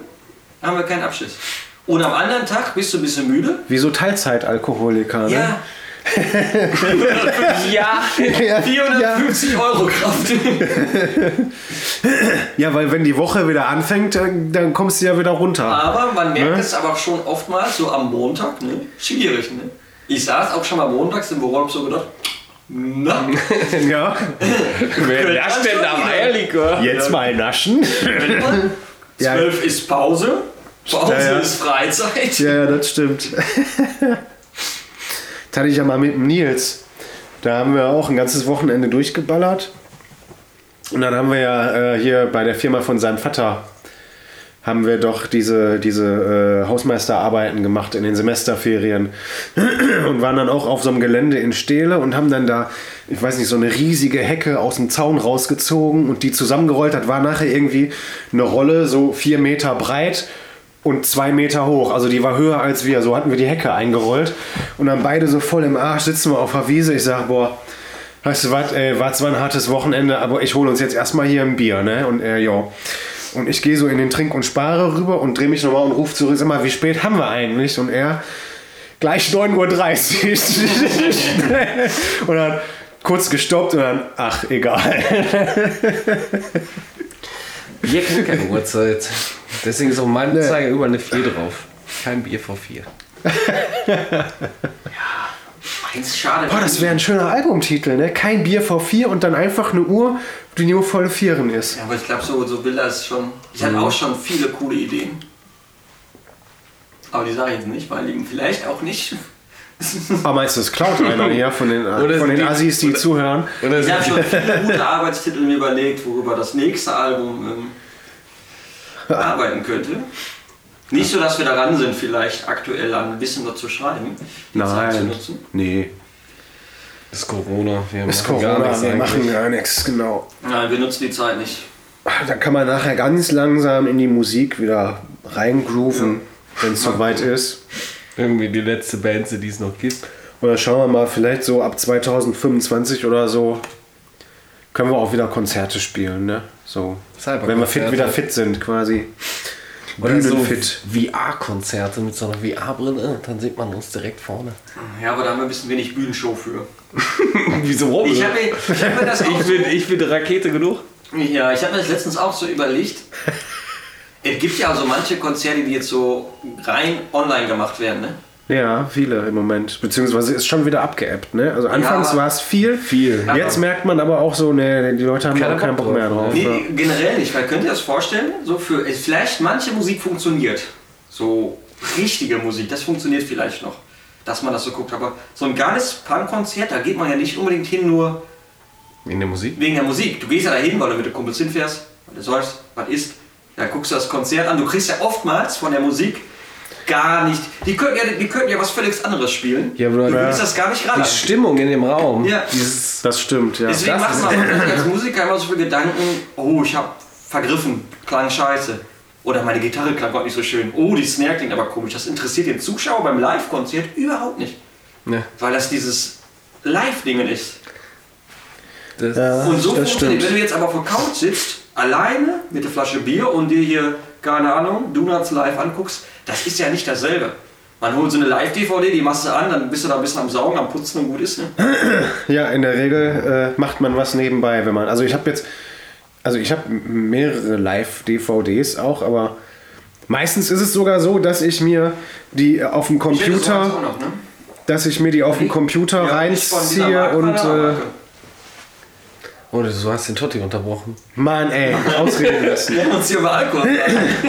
haben wir keinen Abschiss. Und am anderen Tag bist du ein bisschen müde. Wie so Teilzeitalkoholiker, ne? Ja. [LAUGHS] Ja. Ja, 450 Euro Kraft. ja, weil wenn die Woche wieder anfängt, dann, dann kommst du ja wieder runter. Aber man merkt Ne? es aber schon oftmals so am Montag, ne? Schwierig, ne? Ich saß auch schon mal montags im Büro und hab so gedacht, na, [LAUGHS] Ja, Wer nascht denn da Eierlikör? jetzt mal naschen. [LAUGHS] Ja. 12 ist Pause, Pause Ja, ja. ist Freizeit. Ja, ja, das stimmt. Hatte ich ja mal mit dem Nils. Da haben wir auch ein ganzes Wochenende durchgeballert. Und dann haben wir ja äh, hier bei der Firma von seinem Vater haben wir doch diese, diese äh, Hausmeisterarbeiten gemacht in den Semesterferien [CLEARS THROAT] und waren dann auch auf so einem Gelände in Steele und haben dann da, ich weiß nicht, so eine riesige Hecke aus dem Zaun rausgezogen und die zusammengerollt hat, war nachher irgendwie eine Rolle so vier Meter breit und zwei Meter hoch. Also die war höher als wir. So hatten wir die Hecke eingerollt und dann beide so voll im Arsch sitzen wir auf der Wiese. Ich sag, boah, weißt du was, ey, war zwar ein hartes Wochenende, aber ich hole uns jetzt erstmal hier ein Bier, ne? Und er, ja. Und ich gehe so in den Trink- und Spare rüber und drehe mich nochmal und rufe zurück, sag mal, wie spät haben wir eigentlich? Und er, gleich 9.30 Uhr. [LAUGHS] und dann kurz gestoppt und dann, ach, egal. [LAUGHS] Bier kennt keine Uhrzeit. Deswegen ist auf meinem Zeiger überall eine 4 drauf. Kein Bier vor 4. [LAUGHS] Eins schade. Boah, das wäre ein schöner Albumtitel, ne? Kein Bier vor vier und dann einfach eine Uhr, die nur volle Vieren ist. Ja, aber ich glaube, so, so will er es schon. Ich hatte auch schon viele coole Ideen. Aber die sage ich jetzt nicht, weil die vielleicht auch nicht. Aber meinst du, es klaut einer hier von den, [LAUGHS] Oder von den die- Assis, die zuhören? Oder Ich habe schon viele gute Arbeitstitel mir überlegt, worüber das nächste Album ähm, arbeiten könnte. Nicht so, dass wir daran sind, vielleicht aktuell ein bisschen dazu schreiben. die Zeit zu Nein. nutzen. Nee. ist Corona. Wir Ist machen gar Corona, nichts wir eigentlich. machen gar nichts, genau. Nein, wir nutzen die Zeit nicht. Da kann man nachher ganz langsam in die Musik wieder reingrooven, wenn es soweit ist. Irgendwie die letzte Band, die es noch gibt. Oder schauen wir mal, vielleicht so ab 2025 oder so können wir auch wieder Konzerte spielen, ne? So. Wenn wir fit, wieder fit sind, quasi. Oder so Bühnenfit. VR-Konzerte mit so einer VR-Brille, dann sieht man uns direkt vorne. Ja, aber da haben wir ein bisschen wenig Bühnenshow für. [LAUGHS] Wieso rum? Ich mir, ich hab mir das auch ich, bin, ich bin Rakete genug. Ja, ich habe mir das letztens auch so überlegt. Es gibt ja so manche Konzerte, die jetzt so rein online gemacht werden, ne? Ja, viele im Moment. Beziehungsweise ist schon wieder abgeappt, ne? Also anfangs aber- war es viel. Viel. Jetzt merkt man aber auch so, ne, die Leute haben Keiner auch keinen Bock Bock mehr drauf. Nee, ja. generell nicht, weil könnt ihr das vorstellen? So für vielleicht manche Musik funktioniert. So richtige Musik, das funktioniert vielleicht noch. Dass man das so guckt. Aber so ein geiles Punkkonzert, da geht man ja nicht unbedingt hin, nur In der Musik? wegen der Musik. Du gehst ja dahin, weil du mit den Kumpels hinfährst, weil du sollst, was ist. Dann guckst du das Konzert an. Du kriegst ja oftmals von der Musik gar nicht. Die könnten ja, die könnten ja was völlig anderes spielen. Ja, aber du ja. willst das gar nicht Die ran. Stimmung in dem Raum. Ja. Dieses, Das stimmt, ja. Deswegen das macht ist- man als Musiker immer so viele Gedanken, oh, ich habe vergriffen, klang scheiße. Oder meine Gitarre klang heute nicht so schön. Oh, die Snare klingt aber komisch. Das interessiert den Zuschauer beim Live-Konzert überhaupt nicht. ne, Weil das dieses Live-Ding ist. das, Ja, Und so das funktioniert, stimmt. wenn du jetzt aber auf der Couch sitzt, alleine mit der Flasche Bier und dir hier, keine Ahnung, Donuts live anguckst, das ist ja nicht dasselbe. Man holt so eine Live-DVD, die machst du an, dann bist du da ein bisschen am Saugen, am Putzen und gut ist. Ne? [CLEARS THROAT] Ja, in der Regel äh, macht man was nebenbei, wenn man. Also ich habe jetzt, also ich habe mehrere Live-DVDs auch, aber meistens ist es sogar so, dass ich mir die auf dem Computer, auch noch, ne? dass ich mir die auf dem Computer Ja, reinziehe und äh, Marke. oh, du hast den Totti unterbrochen. Mann, ey, [LAUGHS] ausreden lassen. Wir haben uns hier über Alkohol.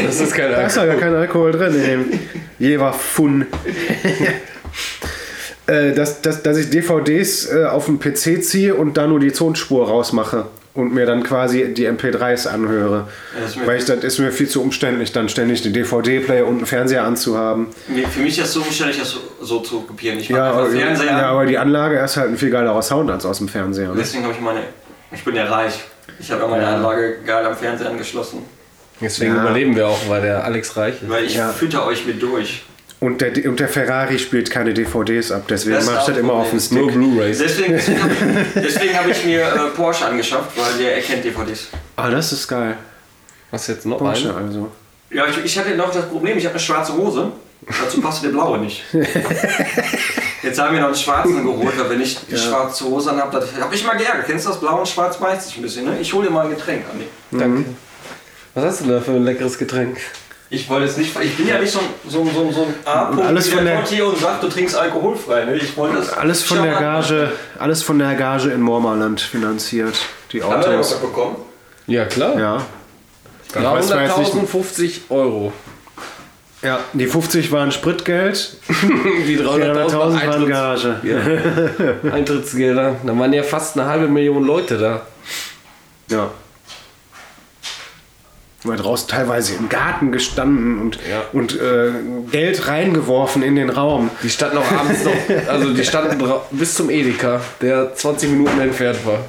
Das ist kein Da ist ja gar kein Alkohol drin in dem Jever Fun. [LAUGHS] äh, dass, dass, dass ich DVDs äh, auf dem PC ziehe und da nur die Tonspur rausmache und mir dann quasi die MP3s anhöre. Ja, Weil ich, das ist mir viel zu umständlich, dann ständig den DVD-Player und einen Fernseher anzuhaben. Für mich ist es so umständlich, das so, zu kopieren. Ich Ja, mache aber, einfach Fernseher ja, an. aber die Anlage ist halt ein viel geilerer Sound als aus dem Fernseher. Ne? Deswegen habe ich meine. Ich bin ja reich. Ich habe ja meine. Anlage geil am Fernseher angeschlossen. Deswegen Ja. überleben wir auch, weil der Alex reich ist. Weil ich Ja. fütter euch mit durch. Und, der, und der Ferrari spielt keine DVDs ab, deswegen Das ich auch das immer auf dem. Stick. Nur Blu-Rays. Deswegen, [LAUGHS] deswegen habe ich, mir äh, Porsche angeschafft, weil der erkennt DVDs. Ah, das ist geil. Was jetzt noch Porsche ein? also. Ja, ich, ich hatte noch das Problem, ich habe eine schwarze Hose. Dazu passte der blaue nicht. [LAUGHS] Jetzt haben wir noch einen schwarzen [LAUGHS] geholt, weil wenn ich die schwarze Hose habe, das habe ich mal geärgert. Kennst du das? Blau und schwarz beißt sich ein bisschen, ne? Ich hole dir mal ein Getränk, Andi. Danke. Was hast du da für ein leckeres Getränk? Ich wollte es nicht, ich bin ja nicht so, ein- so, so, so ein A-Punkt, alles von der- kommt hier und sagt, du trinkst alkoholfrei. Ne? Ich wollte das Alles von der. Gage, alles von der Gage in Mormaland finanziert. Die Haben wir Autos. was bekommen? Ja, klar. Ja. Ich weiß zwar jetzt nicht- 300.050 Euro. Ja. [LAUGHS] Die 50 waren Spritgeld, Die 300.000 300.000 waren Eintritts Gage. ja. [LAUGHS] Eintrittsgelder. Da waren ja fast eine halbe Million Leute da. Ja. War draußen teilweise im Garten gestanden und, Ja. und äh, Geld reingeworfen in den Raum. Die standen auch abends noch, [LAUGHS] also die standen bis zum Edeka, der 20 Minuten entfernt war.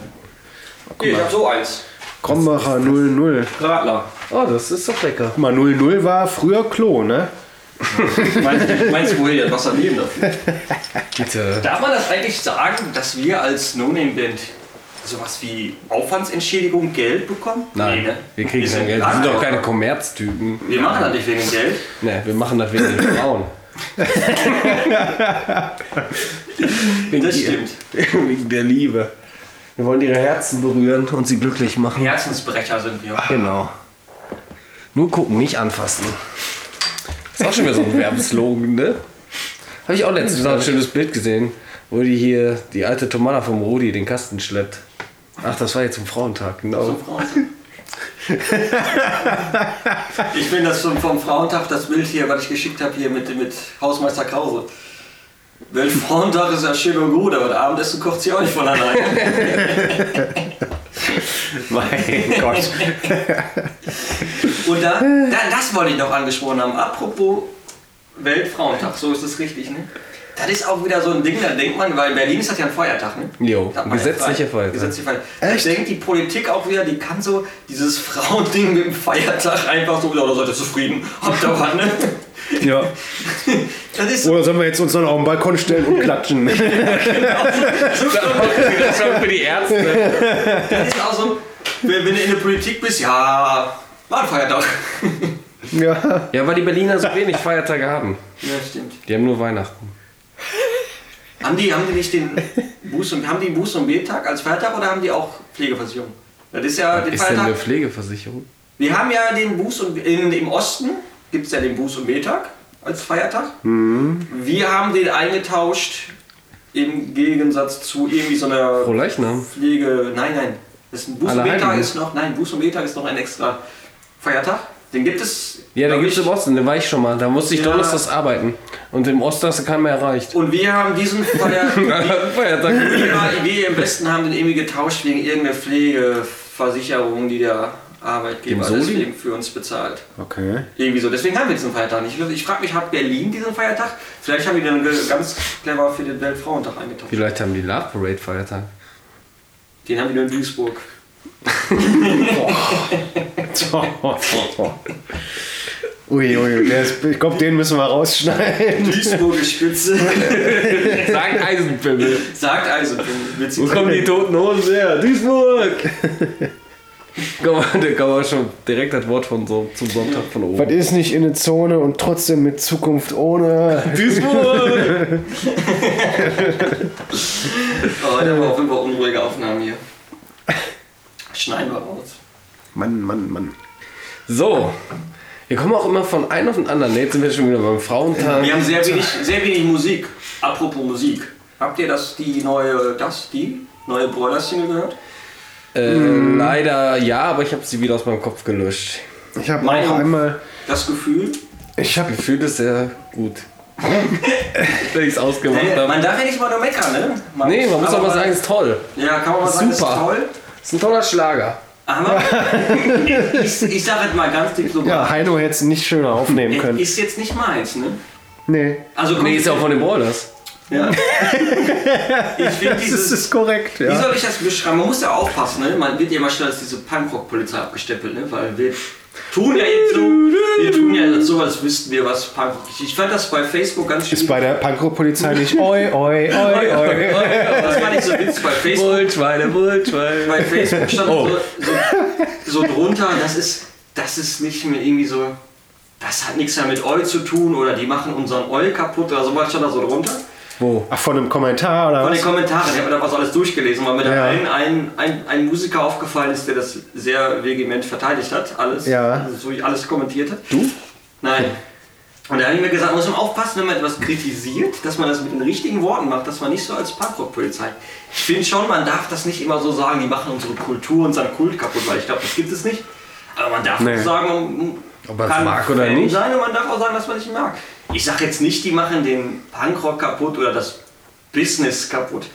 Hier, ich habe so eins. Krombacher 00. Radler. Oh, das ist doch lecker. Guck mal, 00 war früher Klo, ne? Meinst, [LAUGHS] meinst du, woher das Wasser nehmen dafür? [LAUGHS] Bitte. Darf man das eigentlich sagen, dass wir als No-Name-Band sowas wie Aufwandsentschädigung Geld bekommen? Nein, Nee, ne? wir kriegen Wir kein Geld. Wir sind doch keine Kommerztypen. Wir machen das nicht wegen Geld. Ne, wir machen das wegen den Frauen. [LAUGHS] Das stimmt. wegen der Liebe. Wir wollen ihre Herzen berühren und sie glücklich machen. Herzensbrecher sind wir. Genau. Nur gucken, nicht anfassen. Ist auch schon wieder so ein Werbeslogan, ne? Habe ich auch letztens noch ein schönes Bild gesehen, wo die hier die alte Tomala vom Rudi den Kasten schleppt. Ach, das war jetzt zum Frauentag, genau. So Frauen. ich finde das vom, vom Frauentag, das Bild hier, was ich geschickt habe, hier mit, mit Hausmeister Krause. Weltfrauentag ist ja schön und gut, aber das Abendessen kocht sie auch nicht von alleine. [LAUGHS] Mein Gott. [LAUGHS] Und da, da, das wollte ich noch angesprochen haben. Apropos Weltfrauentag, so ist es richtig, ne? Das ist auch wieder so ein Ding, da denkt man, weil Berlin ist das ja ein Feiertag, ne? Jo, ja gesetzlicher. Feiertag. Gesetzlicher Feiertag. Da denkt die Politik auch wieder, die kann so dieses Frauending mit dem Feiertag einfach so, ja, da seid ihr zufrieden, habt ihr was, ne? Ja. [LAUGHS] Das ist so, Oder sollen wir jetzt uns dann auf den Balkon stellen und klatschen? [LAUGHS] [LAUGHS] Das war für die Ärzte. das ist auch so, wenn, wenn du in der Politik bist, ja, war ein Feiertag. ja. [LAUGHS] Ja, weil die Berliner so wenig Feiertage haben. Ja, stimmt. Die haben nur Weihnachten. Haben die, haben die nicht den Buß- und, haben die Buß- und B-Tag als Feiertag oder haben die auch Pflegeversicherung? Das ist ja den Ist denn eine Feiertag. Pflegeversicherung? Wir haben ja den Buß- und in, im Osten gibt es ja den Buß- und B-Tag als Feiertag. Wir haben den eingetauscht im Gegensatz zu irgendwie so einer Pro Leichnam. Pflege. Nein, nein. Das ist ein Buß- und Allerheiligen. B-Tag ist noch. Nein, Buß- und B-Tag ist noch ein extra Feiertag. Den gibt es. Ja, glaub gibt es im Osten, da war ich schon mal. Da musste ich Ja. donnerstags arbeiten. Und im Osten hast du keinen mehr erreicht. Und wir haben diesen [LAUGHS] Feiertag. Feiertag. wir, wir im Westen haben den irgendwie getauscht wegen irgendeiner Pflegeversicherung, die der Arbeitgeber deswegen für uns bezahlt. Okay. Irgendwie so. Deswegen haben wir diesen Feiertag nicht. Ich, ich frage mich, hat Berlin diesen Feiertag? Vielleicht haben die den ganz clever für den Weltfrauentag eingetauscht. Vielleicht haben die Love Parade Feiertag. Den haben die nur in Duisburg. [LAUGHS] Ui, ui, der ist, ich glaube, den müssen wir rausschneiden. Duisburger Spitze. [LAUGHS] Sagt Eisenpimmel. Sagt witzig. Wo kommen die toten Hosen her? Duisburg! Komm mal, da kann man schon direkt das Wort von so zum Sonntag von Was oben. ist nicht in der Zone und trotzdem mit Zukunft ohne? Duisburg! [LAUGHS] Oh, da war auf jeden Fall unruhige Aufnahmen hier. Schneiden wir raus. Mann, Mann, Mann. So. Wir kommen auch immer von einem auf den anderen. Jetzt sind wir schon wieder beim Frauentag. Wir haben sehr wenig, sehr wenig Musik. Apropos Musik. Habt ihr das, die neue, das, die neue Broilers-Single gehört? Äh, Leider ja, aber ich habe sie wieder aus meinem Kopf gelöscht. Ich habe auch einmal. Das Gefühl? Ich habe Gefühl ist sehr gut. [LAUGHS] Wenn ich es ausgemacht man habe. darf ja nicht mal nur meckern, ne? Nee, man muss aber auch mal sagen, ist toll. Ja, kann man mal sagen, ist Super. toll. Ist ein toller Schlager. Aber [LAUGHS] ich, ich sag jetzt mal ganz dick so, ja, Heino hätte es nicht schöner aufnehmen können. ist jetzt nicht meins, ne? Nee. Also Nee, ist ja auch von den Broilers. Ja. [LAUGHS] Ich finde Das dieses. ist korrekt, Wie ja. soll ich das beschreiben? Man muss ja aufpassen, ne? Man wird ja immer schnell als diese Punkrock-Polizei abgestempelt, ne? Weil wir tun ja jetzt so, wir tun ja jetzt so, als wüssten wir, was ist. Ich fand das bei Facebook ganz schön. Ist bei der Pankow-Polizei nicht [LAUGHS] oi, oi, oi, oi. das fand ich so witzig bei Facebook. Bullschweine, Bullschweine. Bei Facebook stand Oh. so, so, so drunter, das ist, das ist nicht mehr irgendwie so, das hat nichts mehr mit Eu zu tun oder die machen unseren Eu kaputt oder sowas stand da so drunter. Wo? Ach, von einem Kommentar oder Von den was? Kommentaren, ich habe mir da was alles durchgelesen, weil mir da Ja. ein, ein, ein, ein Musiker aufgefallen ist, der das sehr vehement verteidigt hat, alles, Ja. also so alles kommentiert hat. Du? Nein. Und da habe ich mir gesagt, man muss man aufpassen, wenn man etwas kritisiert, dass man das mit den richtigen Worten macht, dass man nicht so als Punkrock-Polizei. Ich finde schon, man darf das nicht immer so sagen, die machen unsere Kultur, unseren Kult kaputt, weil ich glaube, das gibt es nicht. Aber man darf Nee. sagen, man Ob man es mag oder nicht. sein und man darf auch sagen, dass man nicht mag. Ich sage jetzt nicht, die machen den Punkrock kaputt oder das Business kaputt.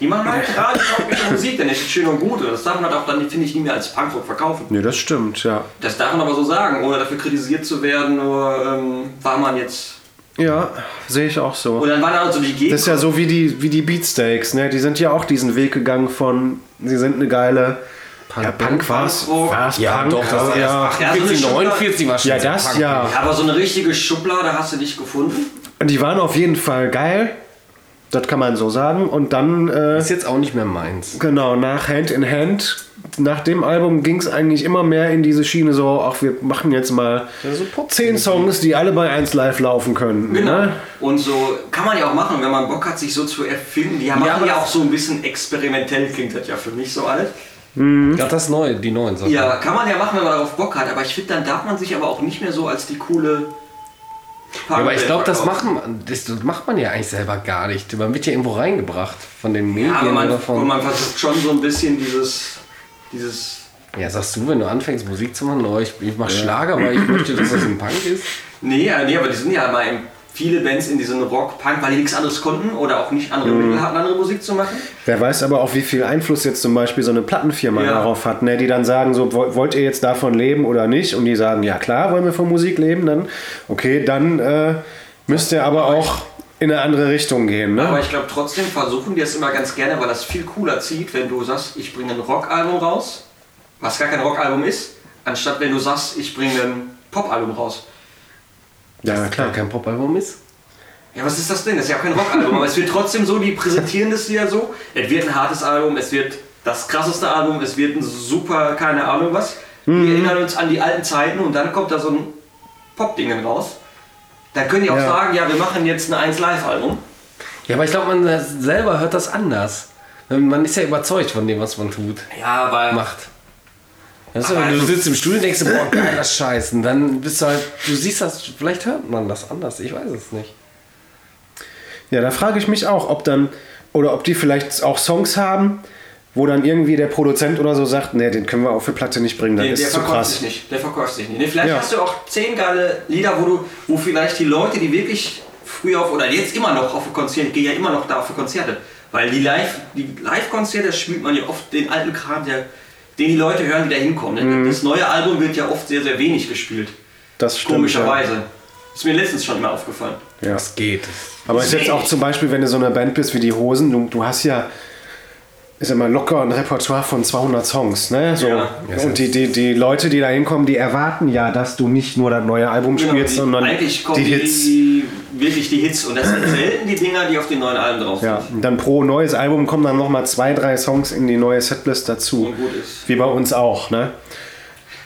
Die machen halt gerade taugliche Musik, ist es schön und gut. Und das darf man halt auch dann, finde ich, nie mehr als Punkrock verkaufen. Nee, das stimmt, ja. Das darf man aber so sagen, ohne dafür kritisiert zu werden, nur ähm, war man jetzt. Ja, sehe ich auch so. Und dann waren da so die Gegend. Das ist ja so wie die, wie die Beatsteaks, ne? Die sind ja auch diesen Weg gegangen von, sie sind eine geile. Ja, Punk. Punkrock. War's Ja, Punk? doch, das war ja. erst Ja, so eine 48, Schublade- 49 war schon ja, so das Punk. ja. aber so eine richtige Schublade hast du nicht gefunden. Und die waren auf jeden Fall geil. Das kann man so sagen. Und dann, äh, Ist jetzt auch nicht mehr meins. genau, nach Hand in Hand, nach dem Album ging es eigentlich immer mehr in diese Schiene so, ach, wir machen jetzt mal so zehn Songs, die alle bei 1 Live laufen können. Genau. Ne? Und so kann man ja auch machen, wenn man Bock hat, sich so zu erfinden. Die machen ja, das- auch so ein bisschen experimentell, klingt das ja für mich so alles. Ja, das neue, die neuen Sachen. Ja, kann man ja machen, wenn man darauf Bock hat. Aber ich finde, dann darf man sich aber auch nicht mehr so als die coole. Ja, aber ich glaube, das, machen, das, macht man ja eigentlich selber gar nicht. Man wird ja irgendwo reingebracht von den Medien Ja, aber man, oder und von. man versucht schon so ein bisschen dieses. dieses Ja, sagst du, wenn du anfängst Musik zu machen, oh, ich, ich mach Schlager, weil ich möchte, dass das ein Punk ist? Nee, ja, nee, aber die sind ja mal in viele Bands in diesen Rock, Punk, weil die nichts anderes konnten oder auch nicht andere Mittel hatten, andere Musik zu machen. Wer weiß aber auch, wie viel Einfluss jetzt zum Beispiel so eine Plattenfirma Ja. darauf hat, ne? die dann sagen, so "Woll- wollt ihr jetzt davon leben oder nicht? Und die sagen, ja klar, wollen wir von Musik leben, dann okay, dann äh, müsst ihr aber auch in eine andere Richtung gehen. Ne? Aber ich glaube trotzdem versuchen die es immer ganz gerne, weil das viel cooler zieht, wenn du sagst, ich bringe ein Rockalbum raus, was gar kein Rockalbum ist, anstatt wenn du sagst, ich bringe ein Popalbum raus. Ja, klar. kein Popalbum ist. Ja, was ist das denn? Das ist ja auch kein Rockalbum, aber es wird trotzdem so, die präsentieren das ja so. Es wird ein hartes Album, es wird das krasseste Album, es wird ein super, keine Ahnung was. Wir erinnern uns an die alten Zeiten und dann kommt da so ein Pop-Ding raus. Dann können die auch Ja. sagen, ja, wir machen jetzt ein 1-Live-Album. Ja, aber ich glaube, man selber hört das anders. Man ist ja überzeugt von dem, was man tut, Ja, weil macht. Weißt du, Aber du sitzt im Studio und denkst, boah, geiler Scheiß. Und dann bist du halt, du siehst das, vielleicht hört man das anders, ich weiß es nicht. Ja, da frage ich mich auch, ob dann, oder ob die vielleicht auch Songs haben, wo dann irgendwie der Produzent oder so sagt, nee, den können wir auf für Platte nicht bringen, das Nee, der ist zu verkauft krass. sich nicht. Der verkauft sich nicht. Nee, vielleicht Ja. hast du auch zehn geile Lieder, wo du, wo vielleicht die Leute, die wirklich früher auf oder jetzt immer noch auf Konzerte, ich gehe ja immer noch da auf Konzerte, weil die Live, die Live-Konzerte spielt man ja oft den alten Kram, der, den die Leute hören, die da hinkommen. ne? Mhm. Das neue Album wird ja oft sehr, sehr wenig gespielt. Das stimmt. Komischerweise. Ist mir letztens schon mal aufgefallen. Ja. Ja. Das geht. Aber ist jetzt auch zum Beispiel, wenn du so eine Band bist wie die Hosen, du, du hast ja, ist ja mal locker ein Repertoire von 200 Songs, ne? So. Ja. Und die, die, die Leute, die da hinkommen, die erwarten ja, dass du nicht nur das neue Album spielst, Genau, die, sondern eigentlich kommen die Hits. Die, wirklich die Hits. Und das sind selten die Dinger, die auf den neuen Alben drauf sind. Ja, und dann pro neues Album kommen dann nochmal zwei, drei Songs in die neue Setlist dazu. Und gut ist. Wie bei uns auch, ne?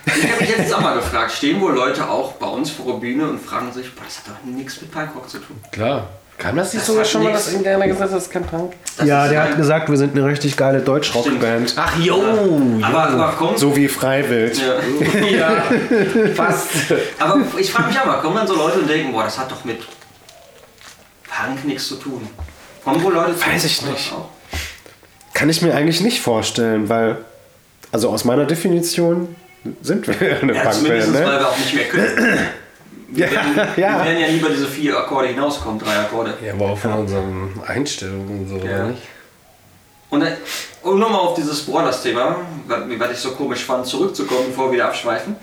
Ich habe mich jetzt auch mal gefragt, stehen wohl Leute auch bei uns vor der Bühne und fragen sich, boah, das hat doch nichts mit Punkrock zu tun. Klar. Kam das nicht Das sogar schon mal, dass irgendeiner gesagt hat, das ist kein Punk? Das ja, der hat gesagt, wir sind eine richtig geile Deutschrockband. Ach jo, Aber, aber kommt. So wie Freiwild. Ja. [LAUGHS] ja, fast. Aber ich frage mich auch mal, kommen dann so Leute und denken, boah, das hat doch mit Punk nichts zu tun. Kommen wohl Leute zu Weiß ich nicht. Kann ich mir eigentlich nicht vorstellen, weil, also aus meiner Definition sind wir [LAUGHS] eine Ja, Punkband, zumindest, weil ne? wir auch nicht mehr können. [LAUGHS] Ja, Wir ja. werden ja nie über diese vier Akkorde hinauskommen, drei Akkorde. Ja, aber auch von unseren Einstellungen und so, Ja. oder nicht? Und, um nochmal auf dieses Brothers-Thema, was was ich so komisch fand, zurückzukommen, bevor wir wieder abschweifen.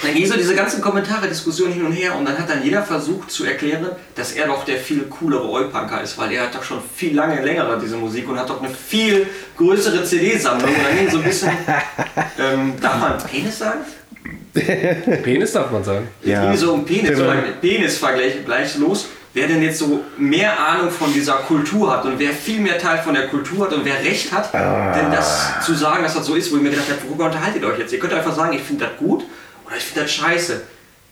Dann ging so diese ganzen Kommentare, Diskussionen hin und her und dann hat dann jeder versucht zu erklären, dass er doch der viel coolere Oi-Punker ist, weil er hat doch schon viel lange längere diese Musik und hat doch eine viel größere CD-Sammlung. Und dann ging so ein bisschen, [LAUGHS] ähm, darf man Penis sagen? [LAUGHS] Penis darf man sagen. Ja. ging so um Penis, Genau. Penisvergleich gleich los. Wer denn jetzt so mehr Ahnung von dieser Kultur hat und wer viel mehr Teil von der Kultur hat und wer recht hat, denn das zu sagen, dass das so ist, wo ich mir gedacht habe, worüber unterhaltet ihr euch jetzt? Ihr könnt einfach sagen, ich finde das gut oder ich finde das scheiße.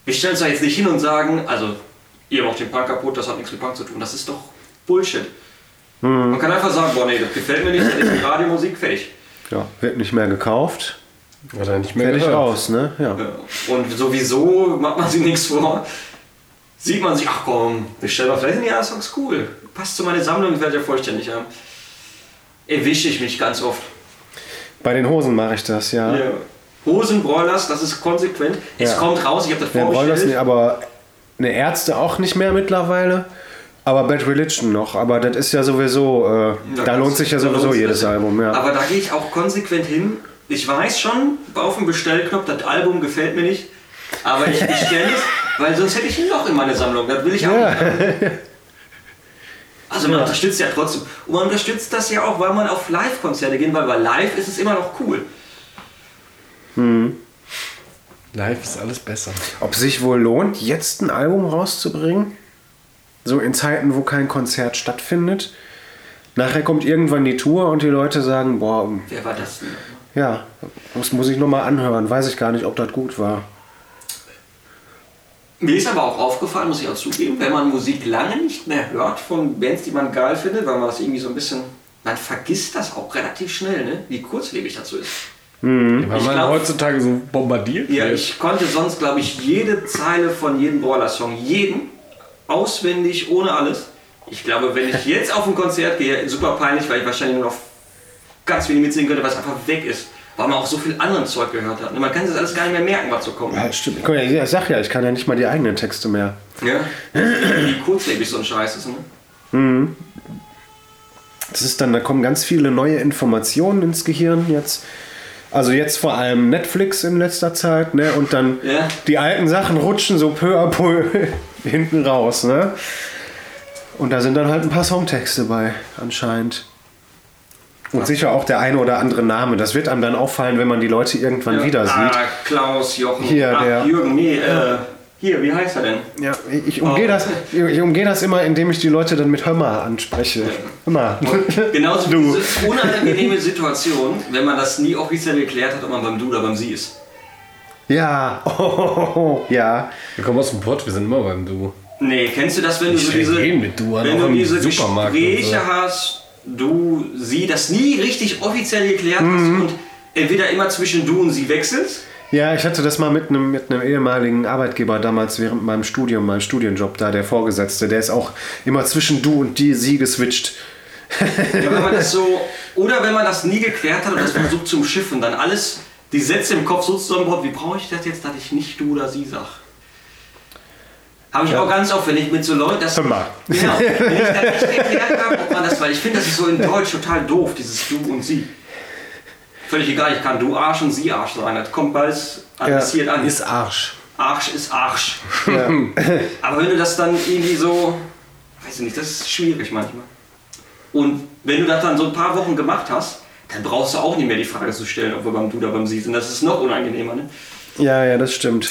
Wir stellen uns da jetzt nicht hin und sagen, also ihr macht den Punk kaputt, das hat nichts mit Punk zu tun. Das ist doch Bullshit. Man kann einfach sagen, boah nee, das gefällt mir nicht, das ist Radiomusik, fertig. ja, wird nicht mehr gekauft. Oder nicht mehr Fertig gehört. aus, ne? Ja. Ja. Und sowieso macht man sich nichts vor. Sieht man sich, ach komm, wir stellen mal vielleicht sind die Songs cool. Passt zu meiner Sammlung, ich werde ja vollständig haben. Erwische ich mich ganz oft. Bei den Hosen mache ich das, ja. Ja. Hosen, Broilers, das ist konsequent. Es Ja. kommt raus, ich habe das Ja, Broilers vorbestellt. aber eine Ärzte auch nicht mehr mittlerweile. Aber Bad Religion noch. Aber das ist ja sowieso, äh, da ganz- lohnt sich ja da sowieso jedes. Album, ja. Aber da gehe ich auch konsequent hin. Ich weiß schon, auf dem Bestellknopf, das Album gefällt mir nicht. Aber ich bestelle es, weil sonst hätte ich ein Loch in meine Sammlung. Das will ich auch Ja. nicht. haben. Also man unterstützt ja trotzdem. Und man unterstützt das ja auch, weil man auf Live-Konzerte geht, weil bei Live ist es immer noch cool. Live ist alles besser. Ob sich wohl lohnt, jetzt ein Album rauszubringen? So in Zeiten, wo kein Konzert stattfindet. Nachher kommt irgendwann die Tour und die Leute sagen, boah, Wer war das denn? Ja, das muss ich nochmal anhören. Weiß ich gar nicht, ob das gut war. Mir ist aber auch aufgefallen, muss ich auch zugeben, wenn man Musik lange nicht mehr hört von Bands, die man geil findet, weil man das irgendwie so ein bisschen, man vergisst das auch relativ schnell, ne? wie kurzlebig das so ist. Weil Ich man glaub- heutzutage so bombardiert Ja, wird. ich konnte sonst, glaube ich, jede Zeile von jedem Brawler-Song, jeden, auswendig, ohne alles. Ich glaube, wenn ich jetzt auf ein Konzert gehe, super peinlich, weil ich wahrscheinlich nur noch ganz wenig mitsingen könnte, was einfach weg ist. weil man auch so viel anderen Zeug gehört hat. Man kann sich das alles gar nicht mehr merken, was so kommt. Ja, stimmt. Guck mal, Ich sag ja, ich kann ja nicht mal die eigenen Texte mehr. Ja? Wie kurzlebig so ein Scheiß ist, ne? Das ist dann, da kommen ganz viele neue Informationen ins Gehirn jetzt. Also jetzt vor allem Netflix in letzter Zeit, ne? Und dann Ja. die alten Sachen rutschen so peu à peu [LAUGHS] hinten raus, ne? Und da sind dann halt ein paar Songtexte bei, anscheinend. Und sicher auch der eine oder andere Name. Das wird einem dann auffallen, wenn man die Leute irgendwann wieder sieht. Ah, Klaus, Jochen, Hier, Ach, der- Jürgen, nee, äh, hier, wie heißt er denn? Ja, ich umgehe Oh. das, ich umgehe das immer, indem ich die Leute dann mit Hör anspreche. Hör Genauso Du. diese unangenehme Situation, wenn man das nie offiziell geklärt hat, ob man beim Du oder beim Sie ist. Ja, oh, [LAUGHS] ja. Wir kommen aus dem Pott, wir sind immer beim Du. Nee, kennst du das, wenn du Ich so diese, rede mit Du an, wenn du diese Supermarkt und Gespräche so. hast, du, sie, das nie richtig offiziell geklärt Mhm. hast und entweder immer zwischen du und sie wechselst? Ja, ich hatte das mal mit einem, mit einem ehemaligen Arbeitgeber damals während meinem Studium, meinem Studienjob da, der Vorgesetzte. Der ist auch immer zwischen du und die, sie geswitcht. Ja, wenn man das [LAUGHS] so, oder wenn man das nie geklärt hat und das versucht zum Schiff und dann alles, die Sätze im Kopf so zusammenbaut, wie brauche ich das jetzt, dass ich nicht du oder sie sag? Habe ich auch ganz oft, wenn ich mit so Leuten das. Hör mal. Genau, wenn ich das nicht erklärt habe, ob man das, weil ich finde, das ist so in Deutsch total doof, dieses Du und Sie. Völlig egal, ich kann Du Arsch und Sie Arsch sein. Das kommt beides adressiert an. Ist Arsch. Arsch ist Arsch. Ja. [LAUGHS] Aber wenn du das dann irgendwie so, weiß ich nicht, das ist schwierig manchmal. Und wenn du das dann so ein paar Wochen gemacht hast, dann brauchst du auch nicht mehr die Frage zu stellen, ob wir beim Du oder beim Sie sind. Das ist noch unangenehmer, ne? ja, ja, das stimmt.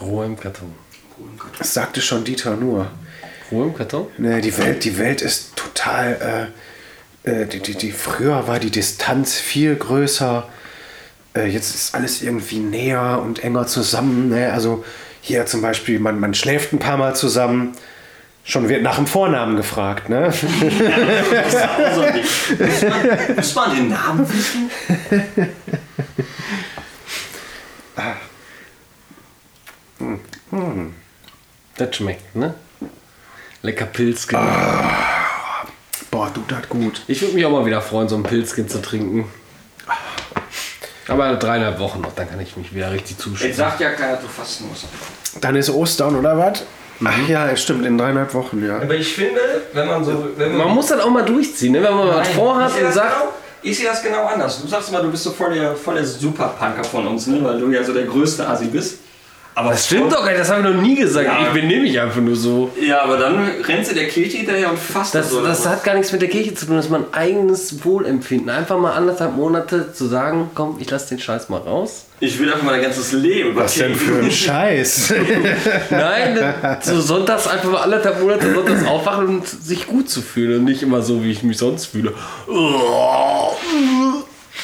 Ruhe im Karton. Das sagte schon Dieter nur. Ruhe im Karton? Nee, die Welt, die Welt ist total. Äh, äh, die, die, die, früher war die Distanz viel größer. Äh, jetzt ist alles irgendwie näher und enger zusammen. Ne? Also hier zum Beispiel, man, man schläft ein paar Mal zusammen. Schon wird nach dem Vornamen gefragt, ne? [LAUGHS] Das ist auch so ein Ding. Muss man, muss man den Namen wissen? [LAUGHS] Das schmeckt, ne? Lecker Pilzken. Boah, tut das gut. Ich würde mich auch mal wieder freuen, so ein Pilzchen zu trinken. Aber dreieinhalb Wochen noch, dann kann ich mich wieder richtig Jetzt zuschieben. sagt ja keiner, du fasten musst. Dann ist Ostern, oder was? Ach ja, stimmt, in dreieinhalb Wochen, ja. Aber ich finde, wenn man so. Wenn Man muss das auch mal durchziehen, ne? wenn man was vorhat ich sehe und das sagt, Genau, ich sehe das genau anders. Du sagst immer, du bist so voll der, voll der Superpunker von uns, ne? weil du ja so der größte Assi bist. Aber das stimmt doch gar nicht, das habe ich noch nie gesagt. Ja. Ich benehme mich einfach nur so. Ja, aber dann rennst du der Kirche hinterher und fasst Das, so. das hat gar nichts mit der Kirche zu tun, das ist mein eigenes Wohlempfinden. Einfach mal anderthalb Monate zu sagen, komm, ich lasse den Scheiß mal raus. ich will einfach mein ganzes Leben. Was denn für ein [LAUGHS] Scheiß? [LAUGHS] Nein, so sonntags einfach mal anderthalb Monate sonntags aufwachen und sich gut zu fühlen und nicht immer so, wie ich mich sonst fühle.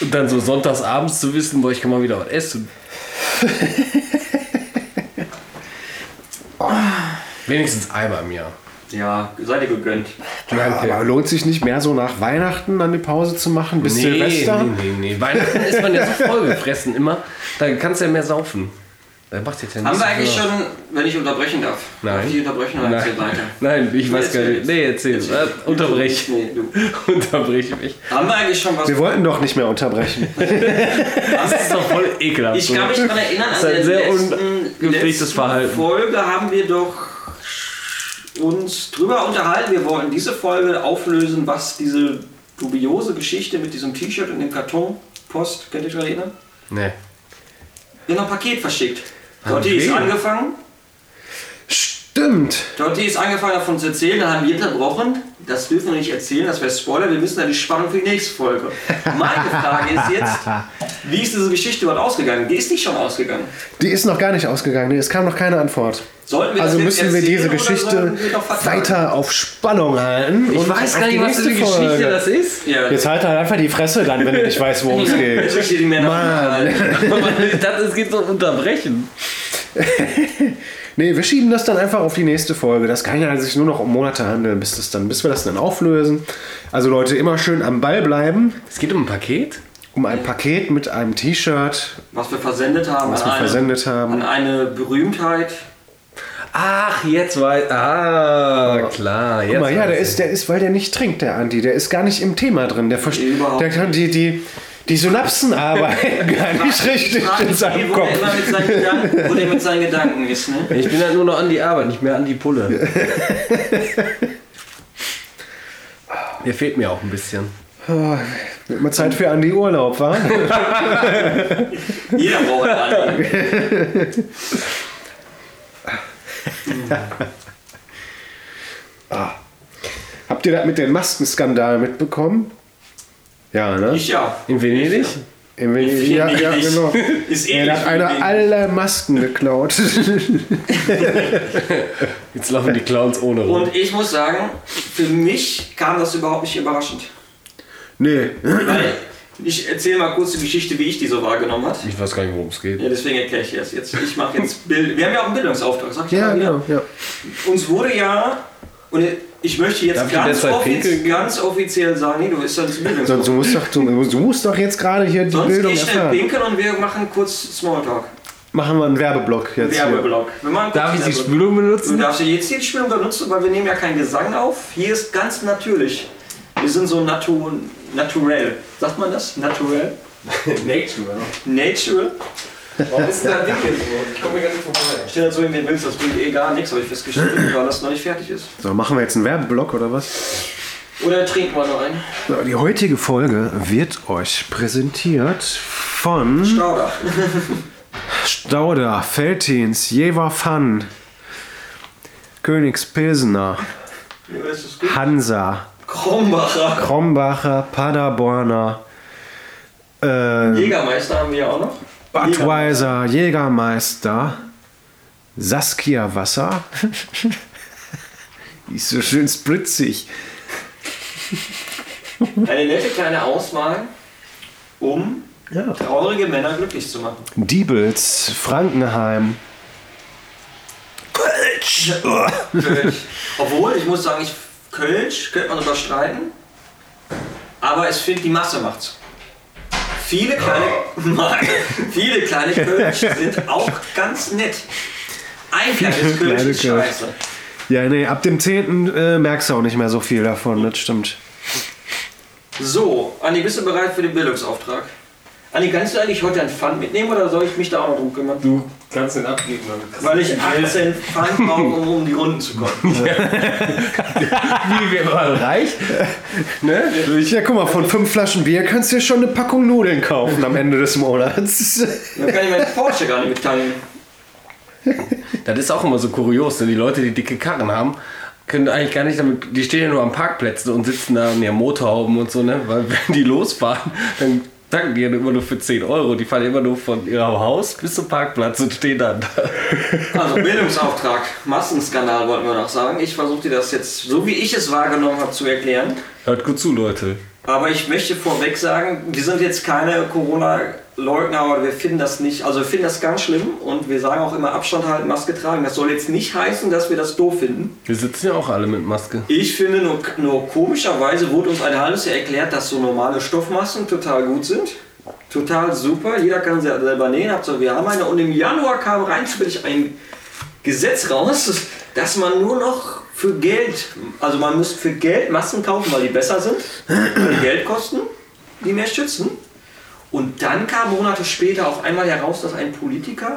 Und dann so sonntags abends zu wissen, boah, ich kann mal wieder was essen. [LAUGHS] Wenigstens einmal im Jahr. Ja, sei dir gegönnt. Aber lohnt sich nicht mehr so nach Weihnachten dann die Pause zu machen bis Silvester? Nee, nee, nee. Weihnachten ist man ja so vollgefressen immer. Da kannst du ja mehr saufen. Da macht jetzt ja Haben wir eigentlich schon, wenn ich unterbrechen darf? Nein. Ich unterbrechen oder Nein. erzähl weiter? Nein, ich weiß gar nicht. jetzt. Nee, erzähl. Erzähl. Äh, Unterbrech. Nee, du. [LAUGHS] Unterbrech mich. Haben wir eigentlich schon was? Wir wollten doch nicht mehr unterbrechen. [LAUGHS] Das ist doch voll ekelhaft. Ich kann mich daran erinnern, Das ist an ein der sehr letzten, letzten Verhalten. Folge haben wir doch uns drüber unterhalten. Wir wollten diese Folge auflösen, was diese dubiose Geschichte mit diesem T-Shirt und dem Karton Post, könnt ihr euch erinnern? Nee. Wir haben ein Paket verschickt. Dotti ist wen? angefangen. Stimmt. Dotti ist angefangen davon zu erzählen, dann haben wir unterbrochen. Das dürfen wir nicht erzählen, das wäre Spoiler. Wir müssen dann die Spannung für die nächste Folge. Meine Frage ist jetzt, [LAUGHS] wie ist diese Geschichte überhaupt ausgegangen? Die ist nicht schon ausgegangen. Die ist noch gar nicht ausgegangen. Es kam noch keine Antwort. Sollten wir Also müssen wir diese Geschichte wir weiter auf Spannung halten. Ich und weiß gar die nicht, was für eine nächste Geschichte Folge. das ist. Ja, Jetzt halt halt einfach die Fresse dann, wenn du nicht weißt, worum es [LAUGHS] geht. Ich die Männer Mann. [LAUGHS] das es geht so Unterbrechen. Nee, wir schieben das dann einfach auf die nächste Folge. Das kann ja sich nur noch um Monate handeln, bis, das dann, bis wir das dann auflösen. Also Leute, immer schön am Ball bleiben. Es geht um ein Paket. Um ein Paket mit einem T-Shirt, Was wir versendet haben. was an wir eine, versendet An haben. eine Berühmtheit. Ach, jetzt weiß. Ah, klar. Jetzt Guck mal, ja, der ich. ist, der ist, weil der nicht trinkt, der Andi. Der ist gar nicht im Thema drin. Der, versteht, Überhaupt der kann die, die, die Synapsen arbeiten gar nicht richtig in seinem wo der Kopf. immer mit seinen Gedanken, wo der mit seinen Gedanken ist, ne? Ich bin halt nur noch an die Arbeit, nicht mehr an die Pulle. [LAUGHS] Der fehlt mir auch ein bisschen. Wird mal Zeit für Andi Urlaub, wa? [LAUGHS] Jeder braucht einen. Habt ihr das mit dem Maskenskandal mitbekommen? Ja, ne? Ich ja. In Venedig? In Venedig, ja, ja, genau. [LAUGHS] Ist Er ähnlich hat wie einer Venedig. alle Masken geklaut. [LAUGHS] Jetzt laufen die Clowns ohne rum. Und ich muss sagen, für mich kam das überhaupt nicht überraschend. nee. Weil ich erzähle mal kurz die Geschichte, wie ich die so wahrgenommen habe. Ich weiß gar nicht, worum es geht. Ja, deswegen erkläre ich das jetzt. Ich mache jetzt Bild. Wir haben ja auch einen Bildungsauftrag, sag ich Ja, mal wieder. genau. Ja. Uns wurde ja, und ich möchte jetzt Darf ich ganz, offiz ganz offiziell sagen, nee, du bist dann zum Bildungsauftrag. Sonst, du, musst doch, du, du musst doch jetzt gerade hier die Sonst Bildung ich schnell pinkeln und wir machen kurz Smalltalk. Machen wir einen Werbeblock jetzt. hier. Werbeblock. Kurz Darf ich die. Spülung Du benutzen? darfst ja jetzt die Spülung benutzen, weil wir nehmen ja keinen Gesang auf. Hier ist ganz natürlich. Wir sind so natu naturell. Sagt man das? Naturell? [LAUGHS] Nature. Natural? Warum ist denn da Winkel so? Ich komme mir gar nicht vorbei. Stell dir so wie du willst, das bringt eh gar nichts, habe ich festgestellt, weil das noch nicht fertig ist. So, machen wir jetzt einen Werbeblock oder was? Oder trinken wir noch einen? So, die heutige Folge wird euch präsentiert von Stauder. [LAUGHS] Stauder, Feltins, Jever Fun, Königspilsener? Hansa, Krombacher. Krombacher, Paderborner, äh, Jägermeister haben wir ja auch noch. Budweiser, Jägermeister, Saskia Wasser. [LAUGHS] Die ist so schön spritzig. Eine nette kleine Auswahl, um Ja. traurige Männer glücklich zu machen. Diebels, Frankenheim. Kölsch. Obwohl, ich muss sagen, ich, Kölsch könnte man überstreiten, aber ich finde, die Masse macht's. Viele kleine, [LAUGHS] viele kleine Kölsch sind auch ganz nett. Ein kleines Kölsch ist scheiße. Ja, nee, ab dem 10. Äh, merkst du auch nicht mehr so viel davon, das stimmt. So, Anni, bist du bereit für den Bildungsauftrag? Anni, kannst du eigentlich heute ein Pfand mitnehmen oder soll ich mich da auch noch drum kümmern? Du kannst den abgeben. Dann Weil ich 18 Pfand brauche, um um die Runden zu kommen. [LAUGHS] Wie, wir waren reich? ne? Ja, guck mal, von fünf Flaschen Bier kannst du dir schon eine Packung Nudeln kaufen am Ende des Monats. Dann kann ich meinen Porsche gar nicht mitteilen. Das ist auch immer so kurios, denn die Leute, die dicke Karren haben, können eigentlich gar nicht damit, die stehen ja nur am Parkplätzen und sitzen da an ihren Motorhauben und so, ne? Weil wenn die losfahren, dann tanken die ja immer nur für 10 Euro. Die fahren immer nur von ihrem Haus bis zum Parkplatz und stehen dann da. [LAUGHS] Also Bildungsauftrag, Massenskandal wollten wir noch sagen. Ich versuche dir das jetzt, so wie ich es wahrgenommen habe, zu erklären. Hört gut zu, Leute. Aber ich möchte vorweg sagen, wir sind jetzt keine Corona-Leugner, aber wir finden das nicht, also wir finden das ganz schlimm und wir sagen auch immer Abstand halten, Maske tragen. Das soll jetzt nicht heißen, dass wir das doof finden. Wir sitzen ja auch alle mit Maske. Ich finde nur, nur komischerweise wurde uns ein halbes Jahr erklärt, dass so normale Stoffmasken total gut sind. Total super, jeder kann sie selber nähen. Hauptsache, wir haben eine und im Januar kam rein zufällig ein Gesetz raus, dass man nur noch für Geld, also man muss für Geld Masken kaufen, weil die besser sind, die Geld kosten, die mehr schützen. Und dann kam Monate später auf einmal heraus, dass ein Politiker